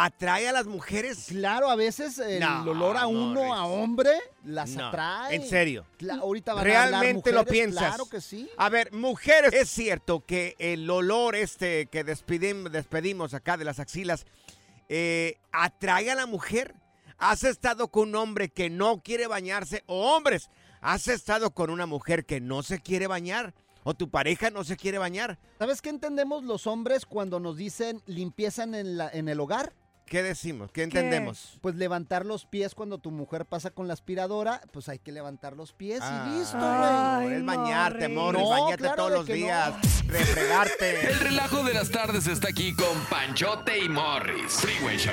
Speaker 1: atrae a las mujeres?
Speaker 2: Claro, a veces el
Speaker 1: No,
Speaker 2: olor a uno, a hombre, las
Speaker 1: No,
Speaker 2: atrae.
Speaker 1: en serio.
Speaker 2: Cla- ahorita van a hablar
Speaker 1: ¿Realmente lo
Speaker 2: mujeres,
Speaker 1: piensas?
Speaker 2: Claro que sí.
Speaker 1: A ver, mujeres, es cierto que el olor este que despedim- despedimos acá de las axilas eh, atrae a la mujer. ¿Has estado con un hombre que no quiere bañarse? O hombres, ¿has estado con una mujer que no se quiere bañar? ¿O tu pareja no se quiere bañar?
Speaker 2: ¿Sabes qué entendemos los hombres cuando nos dicen limpieza en, la- en el hogar?
Speaker 1: ¿Qué decimos? ¿Qué entendemos?
Speaker 2: Pues levantar los pies cuando tu mujer pasa con la aspiradora, pues hay que levantar los pies
Speaker 1: Ah,
Speaker 2: y listo,
Speaker 13: Ay,
Speaker 1: es bañarte,
Speaker 13: Morris.
Speaker 1: Morris,
Speaker 2: No,
Speaker 1: bañate
Speaker 2: claro
Speaker 1: todos los
Speaker 2: que no.
Speaker 1: días, refregarte.
Speaker 6: El relajo de las tardes está aquí con Panchote y Morris. Freeway Show.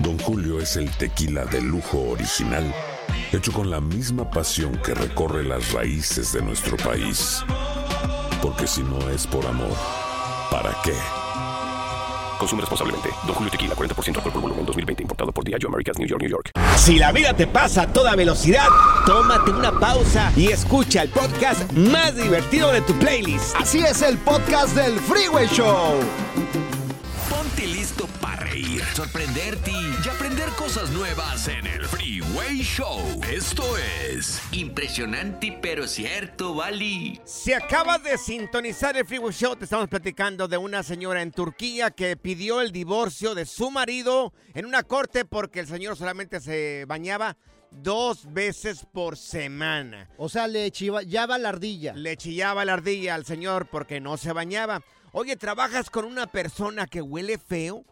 Speaker 20: Don Julio es el tequila de lujo original, hecho con la misma pasión que recorre las raíces de nuestro país. Porque si no es por amor, ¿para qué?
Speaker 3: Consume responsablemente. Don Julio Tequila, 40% alcohol por volumen, 2020. Importado por Diageo Americas, New York, New York.
Speaker 1: Si la vida te pasa a toda velocidad, tómate una pausa y escucha el podcast más divertido de tu playlist.
Speaker 2: Así es el podcast del Freeway Show.
Speaker 6: Sorprenderte y aprender cosas nuevas en el Freeway Show. Esto es impresionante pero cierto, Bali.
Speaker 1: Si acabas de sintonizar el Freeway Show, te estamos platicando de una señora en Turquía que pidió el divorcio de su marido en una corte porque el señor solamente se bañaba dos veces por semana.
Speaker 2: O sea, le chillaba la ardilla.
Speaker 1: Le chillaba la ardilla al señor porque no se bañaba. Oye, ¿trabajas con una persona que huele feo?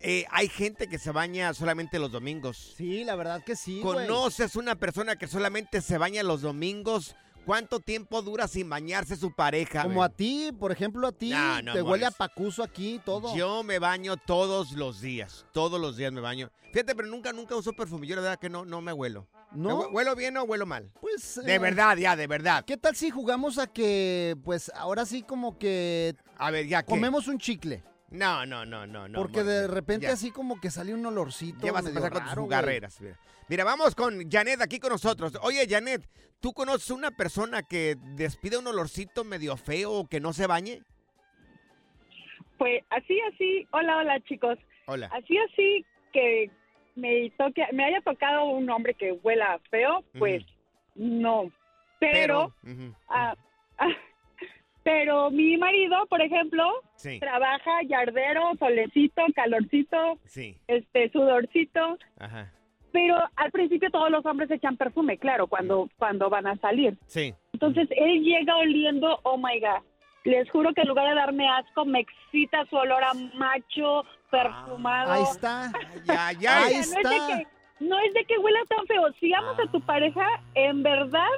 Speaker 1: Eh, hay gente que se baña solamente los domingos.
Speaker 2: Sí, la verdad que sí. güey.
Speaker 1: ¿Conoces una persona que solamente se baña los domingos? ¿Cuánto tiempo dura sin bañarse su pareja?
Speaker 2: Como a ti, por ejemplo, a ti,
Speaker 1: No, no,
Speaker 2: te huele a pacuso aquí y todo.
Speaker 1: Yo me baño todos los días. Todos los días me baño. Fíjate, pero nunca, nunca uso perfume. Yo la verdad que no, no me huelo.
Speaker 2: ¿No?
Speaker 1: ¿Me hue- ¿Huelo bien o huelo mal?
Speaker 2: Pues.
Speaker 1: De
Speaker 2: eh,
Speaker 1: verdad, ya, de verdad.
Speaker 2: ¿Qué tal si jugamos a que, pues, ahora sí como que
Speaker 1: A ver, ya que.
Speaker 2: comemos un chicle?
Speaker 1: No, no, no, no, no.
Speaker 2: Porque de repente
Speaker 1: ya.
Speaker 2: así como que sale un olorcito.
Speaker 1: Ya vas a empezar con tus jugarreras. Mira. Mira, vamos con Janet aquí con nosotros. Oye, Janet, ¿tú conoces una persona que despide un olorcito medio feo o que no se bañe?
Speaker 21: Pues así, así, hola, hola chicos.
Speaker 1: Hola.
Speaker 21: Así, así que me toque, me haya tocado un hombre que huela feo, pues no. Pero, ah, ah, pero mi marido, por ejemplo,
Speaker 1: Sí.
Speaker 21: trabaja yardero, solecito, calorcito,
Speaker 1: Sí.
Speaker 21: este sudorcito,
Speaker 1: Ajá.
Speaker 21: pero al principio todos los hombres echan perfume, claro, cuando cuando van a salir.
Speaker 1: Sí.
Speaker 21: Entonces él llega oliendo, oh my god. Les juro que en lugar de darme asco, me excita su olor a macho, perfumado.
Speaker 2: Ahí está.
Speaker 1: Ya, ya.
Speaker 21: O sea,
Speaker 2: Ahí
Speaker 21: no es de
Speaker 2: está.
Speaker 21: que- No es de que huela tan feo. Si amas a tu pareja, en verdad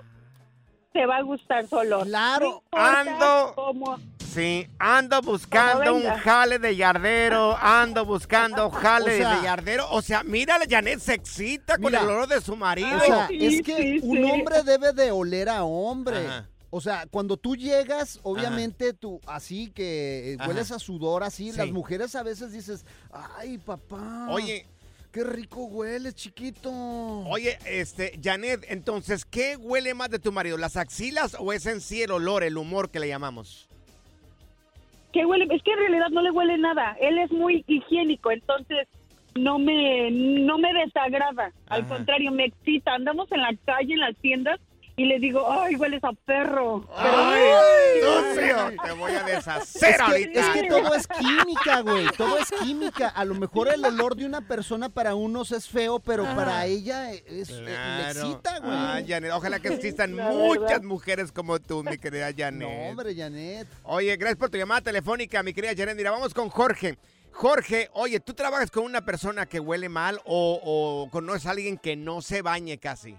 Speaker 21: te va a gustar su olor.
Speaker 2: Claro.
Speaker 21: No
Speaker 1: Ando-
Speaker 21: cómo-
Speaker 1: Sí, ando buscando un jale de yardero, ando buscando jale
Speaker 2: O sea-
Speaker 1: de yardero. O sea, mira, Janet se excita con el olor de su marido.
Speaker 2: O sea,
Speaker 21: Sí,
Speaker 2: es que
Speaker 21: sí,
Speaker 2: un
Speaker 21: sí.
Speaker 2: hombre debe de oler a hombre.
Speaker 1: Ajá.
Speaker 2: O sea, cuando tú llegas, obviamente tú así que eh,
Speaker 1: Ajá.
Speaker 2: hueles a sudor así,
Speaker 1: Sí.
Speaker 2: las mujeres a veces dices, "Ay, papá."
Speaker 1: Oye,
Speaker 2: qué rico hueles, chiquito.
Speaker 1: oye, este, Janet, entonces, ¿qué huele más de tu marido? ¿Las axilas o es en sí el olor, el humor que le llamamos?
Speaker 21: ¿Qué huele? Es que en realidad no le huele nada. Él es muy higiénico, entonces no me no me desagrada. Al
Speaker 1: Ajá.
Speaker 21: contrario, me excita. Andamos en la calle, en las tiendas, y le digo, ay, hueles a perro.
Speaker 1: ¡Ay, sucio! Te voy a deshacer
Speaker 2: Es que,
Speaker 1: ahorita.
Speaker 2: es que todo es química, güey. Todo es química. A lo mejor el olor de una persona para unos es feo, pero para ella es, eh, le
Speaker 1: Claro.
Speaker 2: excita, güey.
Speaker 1: Ah, Janet, ojalá que existan
Speaker 21: La
Speaker 1: muchas
Speaker 21: verdad.
Speaker 1: mujeres como tú, mi querida Janet.
Speaker 2: no, hombre, Janet.
Speaker 1: Oye, gracias por tu llamada telefónica, mi querida Janet. Mira, vamos con Jorge. Jorge, oye, ¿tú trabajas con una persona que huele mal o, o conoces a alguien que no se bañe casi?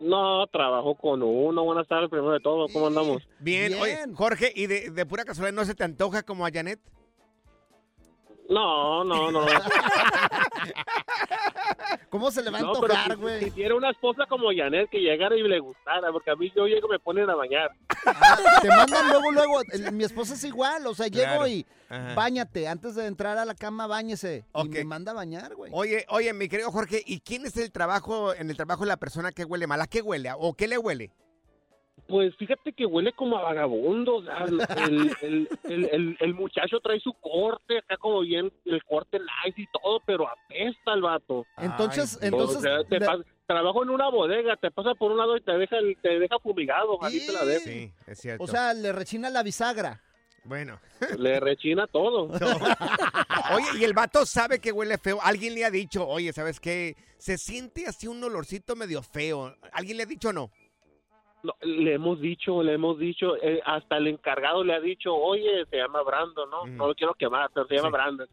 Speaker 12: No, trabajo con uno. Buenas tardes, primero de todo. ¿Cómo andamos?
Speaker 1: Bien, oye. Jorge, ¿y de, de pura casualidad no se te antoja como a Janet?
Speaker 12: No, no, no.
Speaker 2: ¿Cómo se le va a
Speaker 12: No,
Speaker 2: antojar,
Speaker 12: si,
Speaker 2: güey?
Speaker 12: si tiene una esposa como Janet que llegara y le gustara, porque a mí yo llego y me ponen a bañar.
Speaker 2: Ah, te mandan luego, luego. el- mi esposa es igual, o sea, llego y
Speaker 1: Ajá.
Speaker 2: bañate. Antes de entrar a la cama, bañese. Y me manda a bañar, güey.
Speaker 1: Oye, oye, mi querido Jorge, ¿y quién es el trabajo, en el trabajo de la persona que huele mal? ¿A qué huele? ¿O qué le huele?
Speaker 12: Pues fíjate que huele como a vagabundo. o sea, el, el, el, el- el muchacho trae su corte, acá como bien, el corte nice y todo, pero apesta el vato.
Speaker 2: Entonces,
Speaker 1: Ay,
Speaker 2: entonces.
Speaker 12: O sea, te trabajo en una bodega, te pasa por un lado y te deja, el- te deja fumigado, así te la dejo.
Speaker 1: Sí, es cierto.
Speaker 2: o sea, le rechina la bisagra.
Speaker 1: bueno.
Speaker 12: Le rechina todo.
Speaker 1: Oye, y el vato sabe que huele feo. Alguien le ha dicho, oye, ¿sabes qué? Se siente así un olorcito medio feo. ¿Alguien le ha dicho o no?
Speaker 12: No, le hemos dicho, le hemos dicho, eh, hasta el encargado le ha dicho, oye, se llama Brandon, ¿no?
Speaker 1: Mm.
Speaker 12: No lo quiero quemar, pero se llama
Speaker 1: Sí.
Speaker 12: Brandon.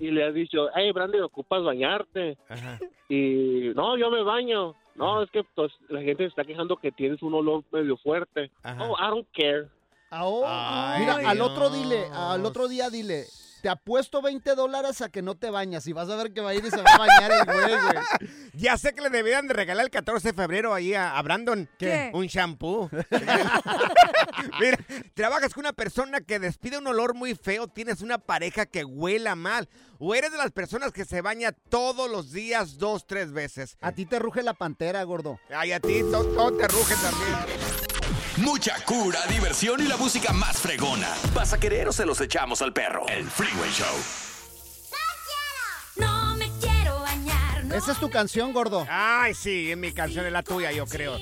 Speaker 12: Y le ha dicho, hey, Brandon, ocupas bañarte.
Speaker 1: Ajá.
Speaker 12: Y no, yo me baño. No, es que pues la gente se está quejando que tienes un olor medio fuerte.
Speaker 1: Ajá.
Speaker 12: Oh, I don't care.
Speaker 2: Ah, oh.
Speaker 1: Ay,
Speaker 2: Mira, al otro dile, al otro día dile, te apuesto 20 dólares a que no te bañas y vas a ver que va a ir y se va a bañar el güey, güey.
Speaker 1: Ya sé que le debían de regalar el 14 de febrero ahí a, a Brandon.
Speaker 13: ¿Qué?
Speaker 1: Un shampoo. Mira, trabajas con una persona que despide un olor muy feo, tienes una pareja que huela mal, o eres de las personas que se baña todos los días dos, tres veces.
Speaker 2: A ti te ruge la pantera, gordo.
Speaker 1: Ay, a ti todo, todo te ruge también.
Speaker 6: Mucha cura, diversión y la música más fregona.
Speaker 14: ¿Vas a querer o se los echamos al perro?
Speaker 6: El Freeway Show.
Speaker 13: No me quiero bañar. No
Speaker 2: Esa es tu canción, gordo.
Speaker 1: Ay, sí, es mi canción, es la tuya, yo creo.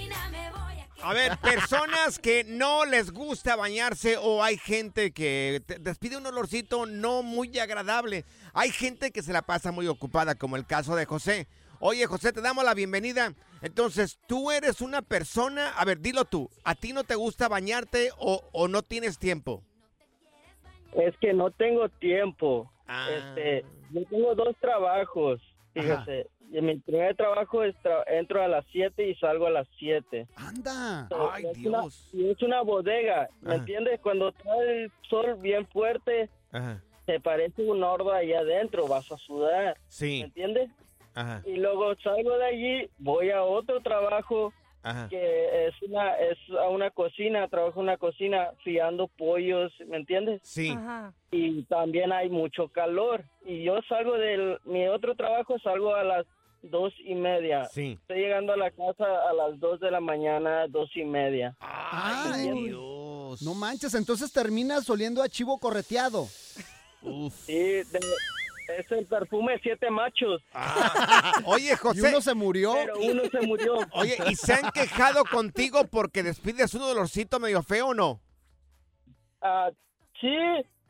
Speaker 1: A ver, personas que no les gusta bañarse o hay gente que despide un olorcito no muy agradable. Hay gente que se la pasa muy ocupada, como el caso de José. Oye, José, te damos la bienvenida. Entonces, tú eres una persona, a ver, dilo tú, ¿a ti no te gusta bañarte o, o no tienes tiempo?
Speaker 22: Es que no tengo tiempo.
Speaker 1: Ah.
Speaker 22: Este, yo tengo dos trabajos. Fíjate, Y mi primer trabajo es tra- entro a las 7 y salgo a las 7.
Speaker 2: Anda.
Speaker 1: Ay,
Speaker 22: es Una,
Speaker 1: Dios.
Speaker 22: y es una bodega, ¿me
Speaker 1: Ajá.
Speaker 22: entiendes? Cuando trae el sol bien fuerte,
Speaker 1: Ajá.
Speaker 22: te parece un hordo ahí adentro, vas a sudar, ¿me
Speaker 1: Sí.
Speaker 22: entiendes?
Speaker 1: Ajá.
Speaker 22: Y luego salgo de allí, voy a otro trabajo
Speaker 1: Ajá.
Speaker 22: que es una es a una cocina, trabajo en una cocina fiando pollos, ¿me entiendes?
Speaker 1: Sí.
Speaker 13: Ajá.
Speaker 22: y también hay mucho calor. Y yo salgo de mi otro trabajo, salgo a las dos y media.
Speaker 1: Sí.
Speaker 22: Estoy llegando a la casa a las dos de la mañana, dos y media.
Speaker 1: Ay,
Speaker 2: Ay,
Speaker 1: Dios.
Speaker 2: No manches, entonces terminas oliendo a chivo correteado.
Speaker 1: Uf.
Speaker 22: Sí, de- es el perfume Siete Machos,
Speaker 1: Ah. Oye,
Speaker 2: Y
Speaker 1: José.
Speaker 2: uno se murió.
Speaker 22: pero uno se murió.
Speaker 1: Oye, ¿y se han quejado contigo porque despides un olorcito medio feo o no?
Speaker 22: Ah, sí,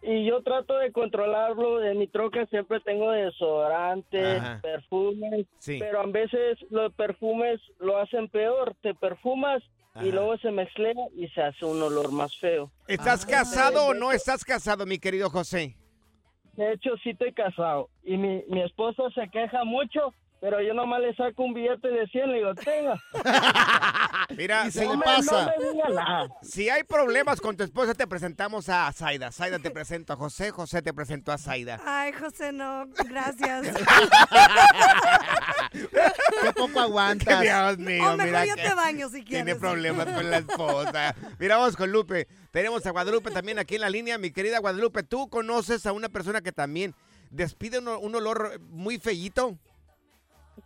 Speaker 22: y yo trato de controlarlo. En mi troca siempre tengo desodorante,
Speaker 1: Ajá.
Speaker 22: perfumes,
Speaker 1: Sí.
Speaker 22: pero a veces los perfumes lo hacen peor. Te perfumas
Speaker 1: Ajá.
Speaker 22: y luego se mezcla y se hace un olor más feo.
Speaker 1: ¿Estás
Speaker 22: Ah.
Speaker 1: casado o no estás casado, mi querido José?
Speaker 22: De hecho, sí estoy casado y mi, mi esposa se queja mucho pero yo nomás le saco un billete de 100 y le digo, tenga.
Speaker 1: Mira,
Speaker 2: Y se
Speaker 1: si,
Speaker 2: le
Speaker 22: No me-
Speaker 2: pasa.
Speaker 22: No me diga nada.
Speaker 1: si hay problemas con tu esposa, te presentamos a Zaida. Zaida te presento a José, José te presento a Zaida.
Speaker 13: Ay, José, no, gracias.
Speaker 2: Qué poco aguantas.
Speaker 1: Dios mío,
Speaker 13: o mejor
Speaker 1: mira
Speaker 13: yo te baño si quieres.
Speaker 1: tiene problemas con la esposa. Mira, vamos con Lupe. Tenemos a Guadalupe también aquí en la línea. Mi querida Guadalupe, ¿tú conoces a una persona que también despide un, un olor muy feíto?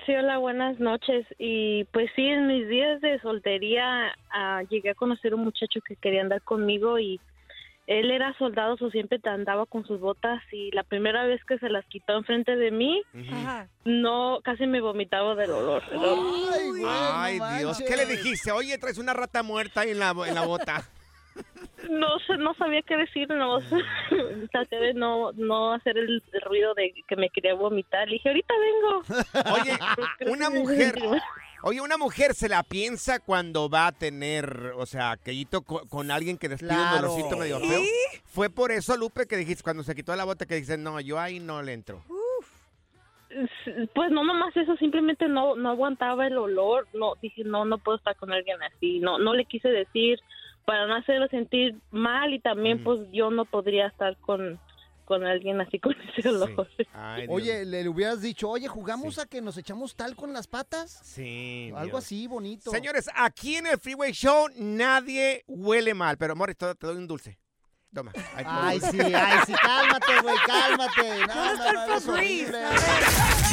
Speaker 15: Sí, hola, buenas noches. Y pues sí, en mis días de soltería ah, llegué a conocer un muchacho que quería andar conmigo y él era soldado, o siempre andaba con sus botas y la primera vez que se las quitó enfrente de mí,
Speaker 13: Ajá.
Speaker 15: no, casi me vomitaba del olor. del olor.
Speaker 2: Ay,
Speaker 1: Dios. ¿Qué le dijiste? Oye, traes una rata muerta ahí en la, en la bota.
Speaker 15: No sé, no sabía qué decir, no traté de no, no hacer el, el ruido de que me quería vomitar. Le dije, ahorita vengo.
Speaker 1: Oye, una mujer, oye, una mujer se la piensa cuando va a tener, o sea, aquellito co- con, alguien que despide
Speaker 2: Claro.
Speaker 1: un olorcito medio feo. Fue por eso, Lupe, que dijiste, cuando se quitó la bota, que dijiste, no, yo ahí no le entro.
Speaker 15: Pues no nomás eso, simplemente no no aguantaba el olor, no dije no no puedo estar con alguien así, no no le quise decir para no hacerlo sentir mal y también pues yo no podría estar con con alguien así con ese olor.
Speaker 1: Ay.
Speaker 2: Oye, le, le hubieras dicho, oye, ¿jugamos a que nos echamos tal con las patas?
Speaker 1: Sí.
Speaker 2: Algo
Speaker 1: Dios.
Speaker 2: así, bonito.
Speaker 1: Señores, aquí en el Freeway Show nadie huele mal, pero Morris, te te doy un dulce. Toma.
Speaker 2: Ay, sí, ay, sí, cálmate, güey, cálmate. No,
Speaker 13: ¿Dónde
Speaker 2: no, no, eres horrible.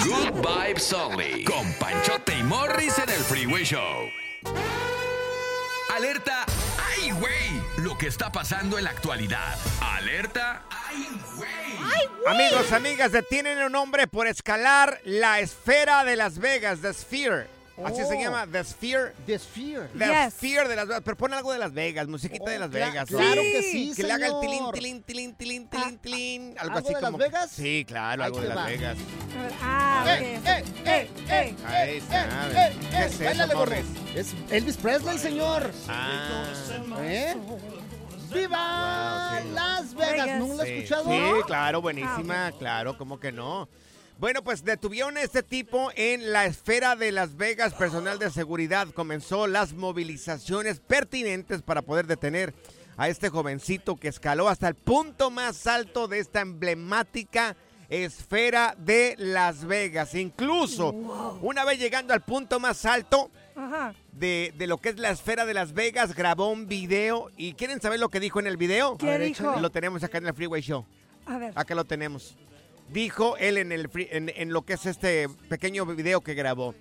Speaker 6: Good Vibes Only. Con Panchote y Morris en el Freeway Show. Alerta. ¡Ay, güey! Lo que está pasando en la actualidad. Alerta. ¡Ay, güey!
Speaker 1: Amigos, amigas, detienen a un hombre por escalar la esfera de Las Vegas, The Sphere. Así se
Speaker 2: Oh.
Speaker 1: llama, The Sphere.
Speaker 2: The Sphere.
Speaker 1: The
Speaker 13: Yes.
Speaker 1: Sphere de Las Vegas. Pero pon algo de Las Vegas, musiquita de
Speaker 2: Oh,
Speaker 1: Las
Speaker 2: cla-
Speaker 1: Vegas.
Speaker 2: Claro
Speaker 1: ¿sí?
Speaker 2: que sí,
Speaker 1: Que le haga el tilín,
Speaker 2: señor.
Speaker 1: tilín, tilín, tilín, tilín, tilín. Algo,
Speaker 2: ¿Algo
Speaker 1: así
Speaker 2: de Las
Speaker 1: como.
Speaker 2: Vegas?
Speaker 1: Sí, claro,
Speaker 2: Ahí
Speaker 1: algo de
Speaker 2: te
Speaker 1: Las
Speaker 2: va.
Speaker 1: Vegas.
Speaker 13: A ver, Ah, ok.
Speaker 2: Eh, eh, eh, eh,
Speaker 1: Ahí
Speaker 2: eh,
Speaker 1: está,
Speaker 2: eh, eh,
Speaker 1: ¿Qué
Speaker 2: eh,
Speaker 1: es eso,
Speaker 2: báilale, gordo.
Speaker 1: Morris?
Speaker 2: Es Elvis Presley, señor.
Speaker 1: Ah,
Speaker 2: ¿Eh? ¡Viva
Speaker 1: Wow, sí.
Speaker 2: Las Vegas!
Speaker 13: Vegas.
Speaker 2: ¿No lo has
Speaker 1: sí,
Speaker 2: escuchado?
Speaker 1: sí, claro, buenísima, claro, ¿cómo que no? Bueno, pues detuvieron a este tipo en la esfera de Las Vegas. Personal de seguridad comenzó las movilizaciones pertinentes para poder detener a este jovencito que escaló hasta el punto más alto de esta emblemática esfera de Las Vegas. Incluso, una vez llegando al punto más alto, de, de lo que es la esfera de Las Vegas, grabó un video. ¿Y quieren saber lo que dijo en el video?
Speaker 13: ¿Qué dijo?
Speaker 1: Lo tenemos acá en el Freeway Show.
Speaker 13: A ver.
Speaker 1: Acá lo tenemos. Dijo él en, el, en, en lo que es este pequeño video que grabó.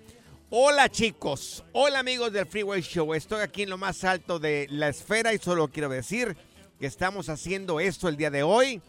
Speaker 1: Hola chicos, hola amigos del Freeway Show. Estoy aquí en lo más alto de la esfera y solo quiero decir que estamos haciendo esto el día de hoy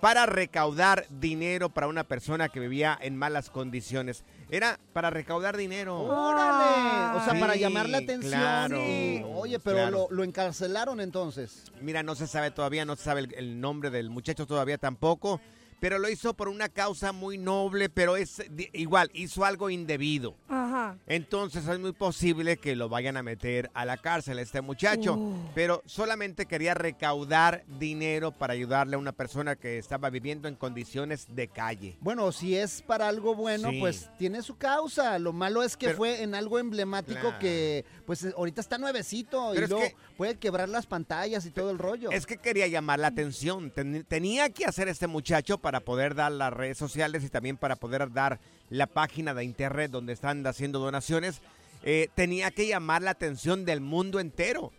Speaker 1: para recaudar dinero para una persona que vivía en malas condiciones. Era para recaudar dinero.
Speaker 2: ¡Órale! O sea,
Speaker 1: Sí,
Speaker 2: para llamar la atención.
Speaker 1: claro.
Speaker 2: Sí. Oye, pero
Speaker 1: Claro.
Speaker 2: lo, lo encarcelaron entonces.
Speaker 1: Mira, no se sabe todavía, no se sabe el, el nombre del muchacho todavía tampoco, pero lo hizo por una causa muy noble, pero es di- igual, hizo algo indebido.
Speaker 13: Ajá.
Speaker 1: Entonces es muy posible que lo vayan a meter a la cárcel este muchacho,
Speaker 13: Uh.
Speaker 1: pero solamente quería recaudar dinero para ayudarle a una persona que estaba viviendo en condiciones de calle.
Speaker 2: Bueno, si es para algo bueno,
Speaker 1: Sí.
Speaker 2: pues tiene su causa. Lo malo es que
Speaker 1: Pero-
Speaker 2: fue en algo emblemático
Speaker 1: Claro.
Speaker 2: que, pues ahorita está nuevecito
Speaker 1: Pero
Speaker 2: y luego
Speaker 1: que-
Speaker 2: puede quebrar las pantallas y todo el rollo.
Speaker 1: Es que quería llamar la atención. Ten- tenía que hacer este muchacho para poder dar las redes sociales y también para poder dar la página de internet donde están haciendo donaciones. Eh, tenía que llamar la atención del mundo entero.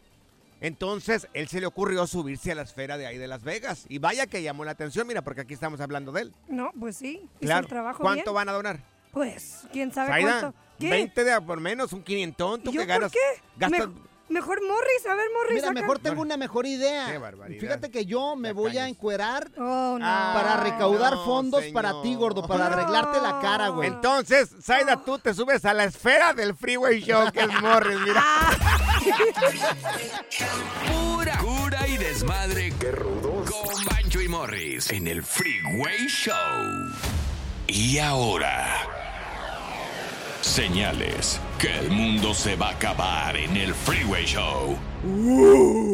Speaker 1: Entonces, él se le ocurrió subirse a la esfera de ahí de Las Vegas. Y vaya que llamó la atención, mira, porque aquí estamos hablando de él.
Speaker 13: No, pues sí. Hizo
Speaker 1: Claro.
Speaker 13: el trabajo
Speaker 1: ¿Cuánto
Speaker 13: bien.
Speaker 1: van a donar?
Speaker 13: Pues, quién sabe cuánto. ¿Qué?
Speaker 1: 20 de por menos, un quinientón. ¿Tú
Speaker 13: ¿Yo
Speaker 1: que
Speaker 13: por
Speaker 1: ganas?
Speaker 13: qué?
Speaker 1: Gastas-
Speaker 13: Me- mejor Morris, a ver, Morris.
Speaker 2: Mira,
Speaker 13: saca.
Speaker 2: mejor tengo una mejor idea.
Speaker 1: Qué barbaridad.
Speaker 2: Fíjate que yo me voy a encuerar
Speaker 13: Oh, no.
Speaker 2: para recaudar
Speaker 1: no,
Speaker 2: fondos
Speaker 1: señor.
Speaker 2: para ti, gordo, para arreglarte la cara, güey.
Speaker 1: Entonces, Zaida, tú te subes a la esfera del Freeway Show, que es Morris, mira.
Speaker 6: Pura cura y desmadre. ¡Qué rudos! Con Bancho y Morris en el Freeway Show. Y ahora. Señales que el mundo se va a acabar en el Freeway Show.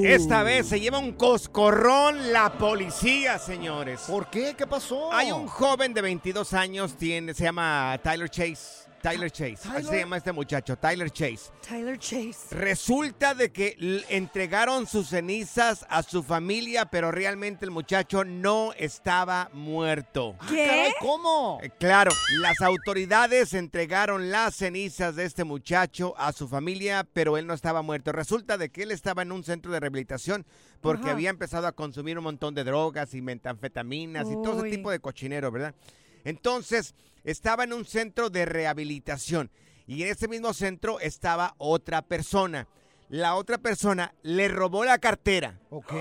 Speaker 1: Esta vez se lleva un coscorrón la policía, señores.
Speaker 2: ¿Por qué? ¿Qué pasó?
Speaker 1: Hay un joven de 22 años, tiene, se llama Tyler Chase. Tyler Chase. Así
Speaker 13: Tyler.
Speaker 1: se llama este muchacho, Tyler Chase.
Speaker 13: Tyler Chase.
Speaker 1: Resulta de que entregaron sus cenizas a su familia, pero realmente el muchacho no estaba muerto.
Speaker 13: ¿Qué?
Speaker 2: Caray, ¿Cómo?
Speaker 1: Eh, Claro, las autoridades entregaron las cenizas de este muchacho a su familia, pero él no estaba muerto. Resulta de que él estaba en un centro de rehabilitación porque
Speaker 13: Ajá.
Speaker 1: había empezado a consumir un montón de drogas y metanfetaminas y todo ese tipo de cochinero, ¿verdad? Entonces, estaba en un centro de rehabilitación y en ese mismo centro estaba otra persona. La otra persona le robó la cartera.
Speaker 2: Ok.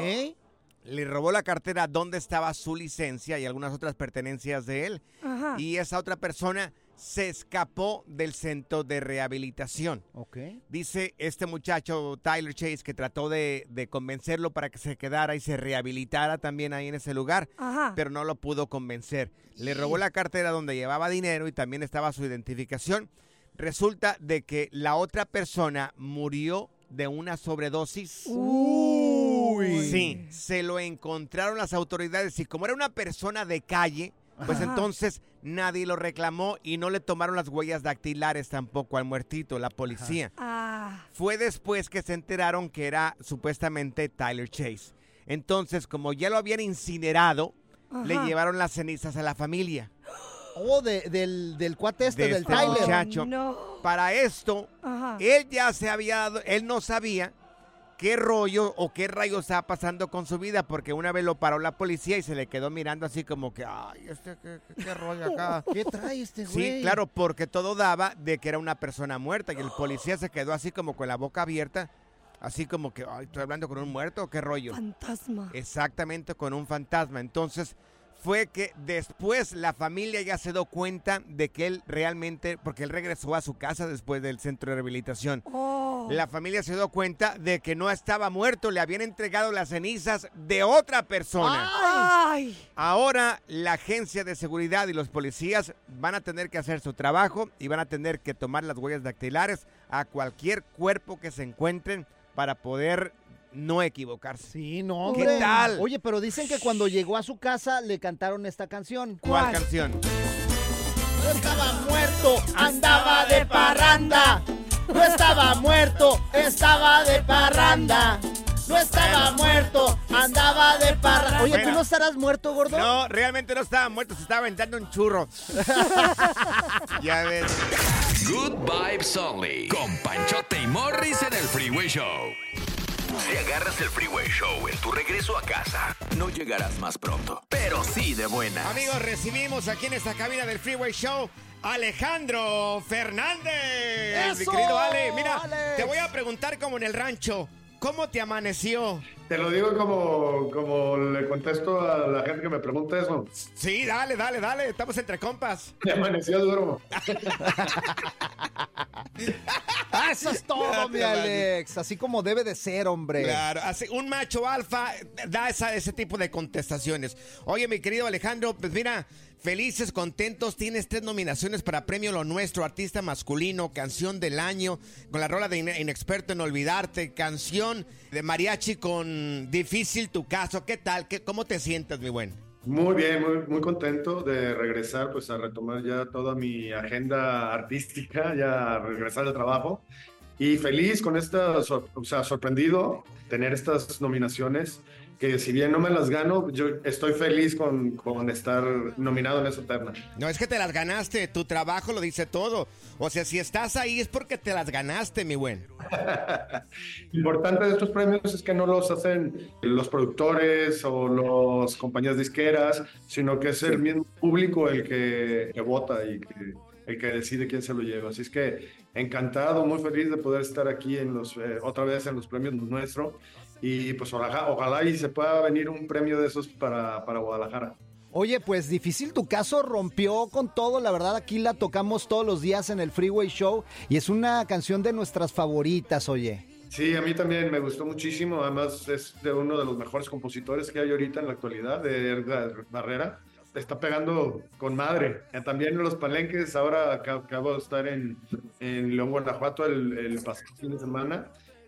Speaker 1: Le robó la cartera donde estaba su licencia y algunas otras pertenencias de él.
Speaker 13: Ajá.
Speaker 1: Y esa otra persona se escapó del centro de rehabilitación.
Speaker 2: Ok.
Speaker 1: Dice este muchacho, Tyler Chase, que trató de, de convencerlo para que se quedara y se rehabilitara también ahí en ese lugar,
Speaker 13: Ajá.
Speaker 1: pero no lo pudo convencer. Le robó la cartera donde llevaba dinero y también estaba su identificación. Resulta de que la otra persona murió de una sobredosis.
Speaker 2: Uy.
Speaker 1: Sí, se lo encontraron las autoridades y como era una persona de calle, pues
Speaker 13: Ajá.
Speaker 1: entonces nadie lo reclamó y no le tomaron las huellas dactilares tampoco al muertito, la policía.
Speaker 13: Ah.
Speaker 1: Fue después que se enteraron que era supuestamente Tyler Chase. Entonces, como ya lo habían incinerado, le llevaron las cenizas a la familia.
Speaker 2: Oh, de- del, del cuate este,
Speaker 1: de
Speaker 2: del
Speaker 1: este
Speaker 2: Tyler.
Speaker 1: muchacho. Para esto,
Speaker 13: Ajá.
Speaker 1: él ya se había dado, él no sabía qué rollo o qué rayos estaba pasando con su vida, porque una vez lo paró la policía y se le quedó mirando así como que, ay, este, qué, qué- qué rollo acá.
Speaker 2: ¿Qué trae este güey?
Speaker 1: Sí, claro, porque todo daba de que era una persona muerta y el policía se quedó así como con la boca abierta, así como que, ay, estoy hablando con un muerto, ¿qué rollo?
Speaker 13: Fantasma.
Speaker 1: Exactamente, con un fantasma. Entonces, fue que después la familia ya se dio cuenta de que él realmente, porque él regresó a su casa después del centro de rehabilitación.
Speaker 13: Oh.
Speaker 1: La familia se dio cuenta de que no estaba muerto, le habían entregado las cenizas de otra persona.
Speaker 13: Ay.
Speaker 1: Ahora la agencia de seguridad y los policías van a tener que hacer su trabajo y van a tener que tomar las huellas dactilares a cualquier cuerpo que se encuentren para poder no equivocarse.
Speaker 2: Sí, no,
Speaker 1: ¿Qué tal?
Speaker 2: Oye, pero dicen que cuando llegó a su casa le cantaron esta canción.
Speaker 1: ¿Cuál canción?
Speaker 2: No estaba muerto, andaba de parranda. No estaba muerto, estaba de parranda. No estaba muerto, andaba de parranda. Oye, ¿tú no estarás muerto, gordo?
Speaker 1: No, realmente no estaba muerto, se estaba aventando un churro. ya ves.
Speaker 6: Good Vibes Only. Con Panchote y Morris en el Freeway Show.
Speaker 14: Si agarras el Freeway Show en tu regreso a casa, no llegarás más pronto, pero sí de buena.
Speaker 1: Amigos, recibimos aquí en esta cabina del Freeway Show Alejandro Fernández. Mi
Speaker 23: ¡Eso,
Speaker 1: querido Ale, mira,
Speaker 23: Alex!
Speaker 1: te voy a preguntar como en el rancho, ¿cómo te amaneció?
Speaker 23: Te lo digo como, como le contesto a la gente que me pregunta eso.
Speaker 1: Sí, dale, dale, dale, estamos entre compas.
Speaker 23: Me amaneció duro.
Speaker 2: Ah, Eso es todo, mi Alex. Así como debe de ser, hombre.
Speaker 1: Claro, así, un macho alfa da esa- ese tipo de contestaciones. Oye, mi querido Alejandro, pues mira, felices, contentos, tienes tres nominaciones para Premio Lo Nuestro, Artista Masculino, Canción del Año, con la rola de Ine- Inexperto en Olvidarte, canción de mariachi con Difícil Tu Caso. ¿Qué tal? ¿Qué, ¿Cómo te sientes, mi buen?
Speaker 23: Muy bien, muy, muy contento de regresar, pues a retomar ya toda mi agenda artística, ya regresar al trabajo. Y feliz con esta, o sea, sorprendido tener estas nominaciones, que si bien no me las gano, yo estoy feliz con, con estar nominado en esa terna.
Speaker 1: No, es que te las ganaste, tu trabajo lo dice todo. O sea, si estás ahí es porque te las ganaste, mi buen.
Speaker 23: Importante de estos premios es que no los hacen los productores o las compañías disqueras, sino que es el mismo público el que, que vota y que, el que decide quién se lo lleva. Así es que encantado, muy feliz de poder estar aquí en los, eh, otra vez en los premios nuestro y pues ojalá, ojalá y se pueda venir un premio de esos para, para Guadalajara.
Speaker 2: Oye, pues difícil tu caso, rompió con todo, la verdad aquí la tocamos todos los días en el Freeway Show y es una canción de nuestras favoritas, oye.
Speaker 23: Sí, a mí también me gustó muchísimo. Además, es de uno de los mejores compositores que hay ahorita en la actualidad, de Edgar Barrera. Está pegando con madre. Eh, También en los palenques, ahora acabo de estar en, en León, Guanajuato, el, el pasado fin de semana.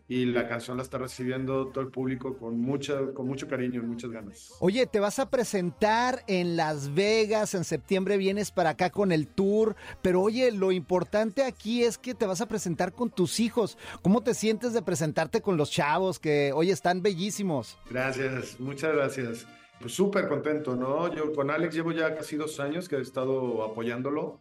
Speaker 23: Y la canción la está recibiendo todo el público con, mucha, con mucho cariño y muchas ganas.
Speaker 2: Oye, te vas a presentar en Las Vegas, en septiembre vienes para acá con el tour, pero oye, lo importante aquí es que te vas a presentar con tus hijos. ¿Cómo te sientes de presentarte con los chavos que hoy están bellísimos?
Speaker 23: Gracias, muchas gracias. Pues súper contento, ¿no? Yo con Alex llevo ya casi dos años que he estado apoyándolo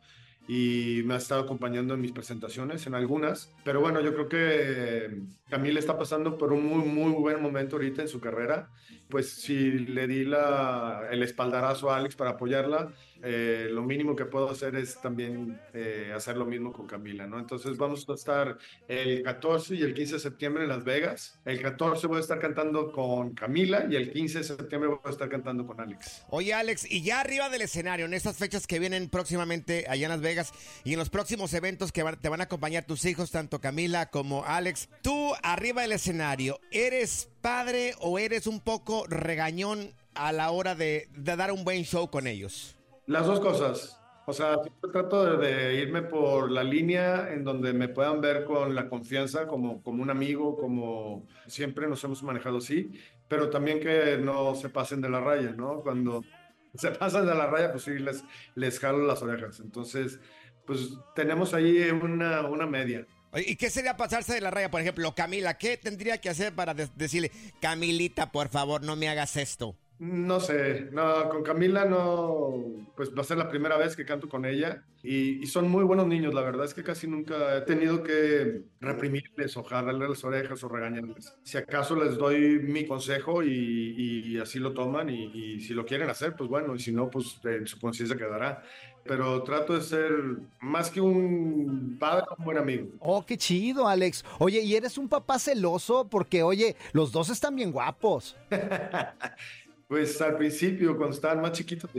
Speaker 23: y me ha estado acompañando en mis presentaciones, en algunas. Pero bueno, yo creo que Camila está pasando por un muy, muy buen momento ahorita en su carrera. Pues si le di la, el espaldarazo a Alex para apoyarla, eh, lo mínimo que puedo hacer es también eh, hacer lo mismo con Camila, ¿no? Entonces vamos a estar el 14 y el 15 de septiembre en Las Vegas. El 14 voy a estar cantando con Camila y el 15 de septiembre voy a estar cantando con Alex.
Speaker 1: Oye, Alex, y ya arriba del escenario, en estas fechas que vienen próximamente allá en Las Vegas y en los próximos eventos que te van a acompañar tus hijos, tanto Camila como Alex, tú arriba del escenario, ¿eres padre o eres un poco regañón a la hora de, dar un buen show con ellos?
Speaker 23: Las dos cosas. O sea, trato de, irme por la línea en donde me puedan ver con la confianza, como, un amigo, como siempre nos hemos manejado así, pero también que no se pasen de la raya, ¿no? Cuando se pasan de la raya, pues sí, les, les jalo las orejas. Entonces, pues tenemos ahí una media.
Speaker 1: ¿Y qué sería pasarse de la raya? Por ejemplo, Camila, ¿qué tendría que hacer para decirle, Camilita, por favor, no me hagas esto?
Speaker 23: No sé, no, con Camila no, pues va a ser la primera vez que canto con ella y, son muy buenos niños, la verdad es que casi nunca he tenido que reprimirles o jalarles las orejas o regañarles. Si acaso les doy mi consejo y, así lo toman y, si lo quieren hacer, pues bueno, y si no, pues en su conciencia quedará. Pero trato de ser más que un padre, un buen amigo.
Speaker 2: Oh, qué chido, Alex. Oye, ¿y eres un papá celoso? Porque, oye, los dos están bien guapos.
Speaker 23: Pues al principio, cuando estaban más chiquitos,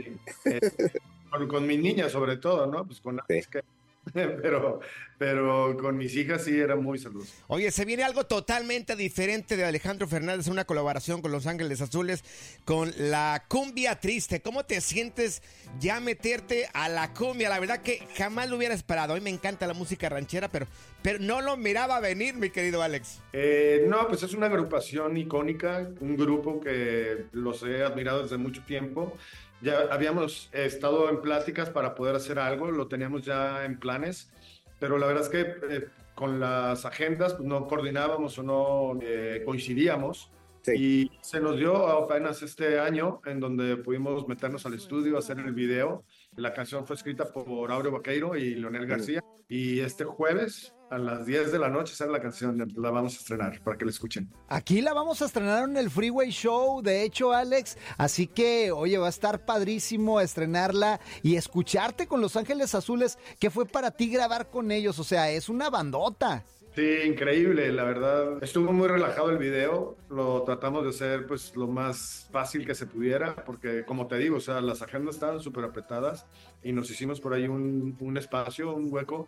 Speaker 23: eh, con, mi niña sobre todo, ¿no? Pues con que pero, pero con mis hijas sí era muy celoso.
Speaker 1: Oye, se viene algo totalmente diferente de Alejandro Fernández, una colaboración con Los Ángeles Azules, con la cumbia triste. ¿Cómo te sientes ya meterte a la cumbia? La verdad que jamás lo hubiera esperado. A mí me encanta la música ranchera, pero, pero no lo miraba venir, mi querido Alex.
Speaker 23: Eh, no, pues es una agrupación icónica, un grupo que los he admirado desde mucho tiempo. Ya habíamos estado en pláticas para poder hacer algo, lo teníamos ya en planes, pero la verdad es que eh, con las agendas pues, no coordinábamos o no eh, coincidíamos. Y se nos dio apenas este año en donde pudimos meternos al estudio, hacer el video. La canción fue escrita por Aureo Vaqueiro y Leonel García. Y este jueves a las 10 de la noche sale la canción, la vamos a estrenar para que la escuchen.
Speaker 2: Aquí la vamos a estrenar en el Freeway Show, de hecho, Alex. Así que, oye, va a estar padrísimo estrenarla y escucharte con Los Ángeles Azules. ¿Qué fue para ti grabar con ellos? O sea, es una bandota.
Speaker 23: Sí, increíble, la verdad. Estuvo muy relajado el video, lo tratamos de hacer pues lo más fácil que se pudiera, porque como te digo, o sea, las agendas estaban súper apretadas y nos hicimos por ahí un, un espacio, un hueco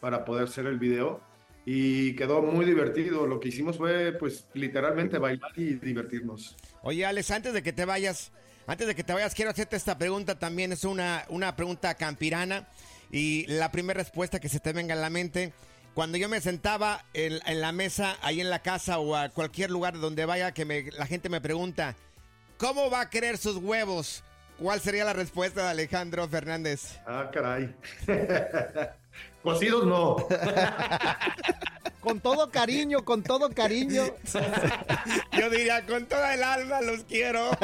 Speaker 23: para poder hacer el video y quedó muy divertido. Lo que hicimos fue, pues, literalmente bailar y divertirnos.
Speaker 1: Oye, Alex, antes de que te vayas, antes de que te vayas, quiero hacerte esta pregunta también. Es una, una pregunta campirana y la primera respuesta que se te venga en la mente. Cuando yo me sentaba en, la mesa, ahí en la casa o a cualquier lugar donde vaya, que me, la gente me pregunta, ¿cómo va a querer sus huevos? ¿Cuál sería la respuesta de Alejandro Fernández?
Speaker 23: Ah, caray. Cocidos no.
Speaker 2: con todo cariño, con todo cariño.
Speaker 1: Yo diría, con toda el alma los quiero.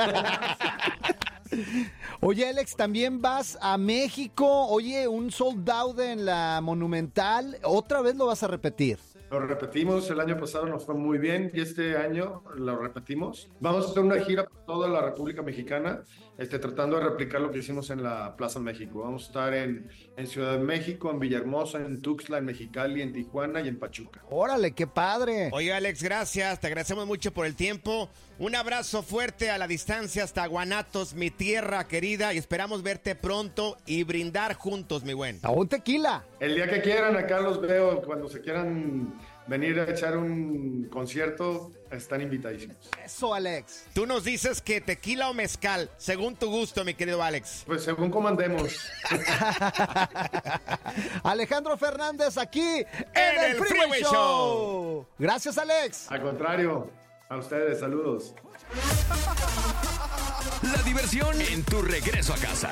Speaker 2: Oye, Alex, también vas a México. Oye, un sold out en la Monumental. ¿Otra vez lo vas a repetir?
Speaker 23: Lo repetimos, el año pasado nos fue muy bien y este año lo repetimos. Vamos a hacer una gira por toda la República Mexicana, este, tratando de replicar lo que hicimos en la Plaza México. Vamos a estar en, en Ciudad de México, en Villahermosa, en Tuxtla, en Mexicali, en Tijuana y en Pachuca.
Speaker 2: Órale, qué padre.
Speaker 1: Oye, Alex, gracias. Te agradecemos mucho por el tiempo. Un abrazo fuerte a la distancia hasta Guanatos, mi tierra querida, y esperamos verte pronto y brindar juntos, mi buen.
Speaker 2: A un tequila.
Speaker 23: El día que quieran, acá los veo cuando se quieran venir a echar un concierto, están invitadísimos.
Speaker 2: Eso, Alex.
Speaker 1: Tú nos dices que tequila o mezcal, según tu gusto, mi querido Alex.
Speaker 23: Pues según cómo andemos.
Speaker 2: Alejandro Fernández aquí en, el, Freeway, Show. Gracias, Alex.
Speaker 23: Al contrario, a ustedes, saludos.
Speaker 6: La diversión en tu regreso a casa.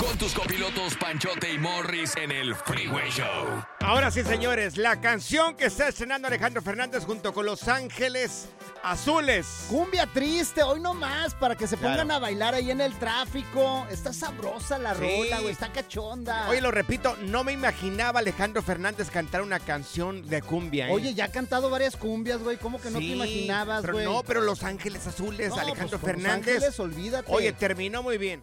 Speaker 6: Con tus copilotos Panchote y Morris en el Freeway Show.
Speaker 1: Ahora sí, señores, la canción que está estrenando Alejandro Fernández junto con Los Ángeles Azules.
Speaker 2: Cumbia triste, hoy no más, para que se
Speaker 1: Claro.
Speaker 2: pongan a bailar ahí en el tráfico. Está sabrosa la
Speaker 1: Sí.
Speaker 2: rola, güey, está cachonda.
Speaker 1: Oye, lo repito, no me imaginaba Alejandro Fernández cantar una canción de cumbia. ¿eh?
Speaker 2: Oye, ya ha cantado varias cumbias, güey. ¿Cómo que no te imaginabas,
Speaker 1: pero
Speaker 2: güey?
Speaker 1: No, pero Los Ángeles Azules,
Speaker 2: No,
Speaker 1: Alejandro
Speaker 2: pues, con Los
Speaker 1: Fernández.
Speaker 2: Ángeles, olvídate.
Speaker 1: Oye, terminó muy bien.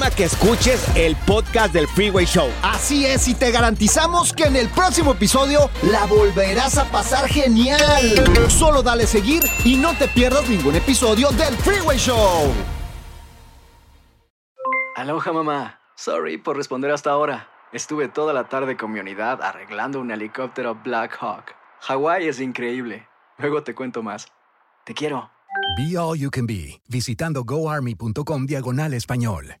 Speaker 19: que escuches el podcast del Freeway Show.
Speaker 2: Así es, y te garantizamos que en el próximo episodio la volverás a pasar genial. Solo dale seguir y no te pierdas ningún episodio del Freeway Show.
Speaker 24: Aloha mamá. Sorry por responder hasta ahora. Estuve toda la tarde con mi unidad arreglando un helicóptero Black Hawk. Hawái es increíble. Luego te cuento más. Te quiero.
Speaker 25: Be All You Can Be, visitando goarmy.com diagonal español.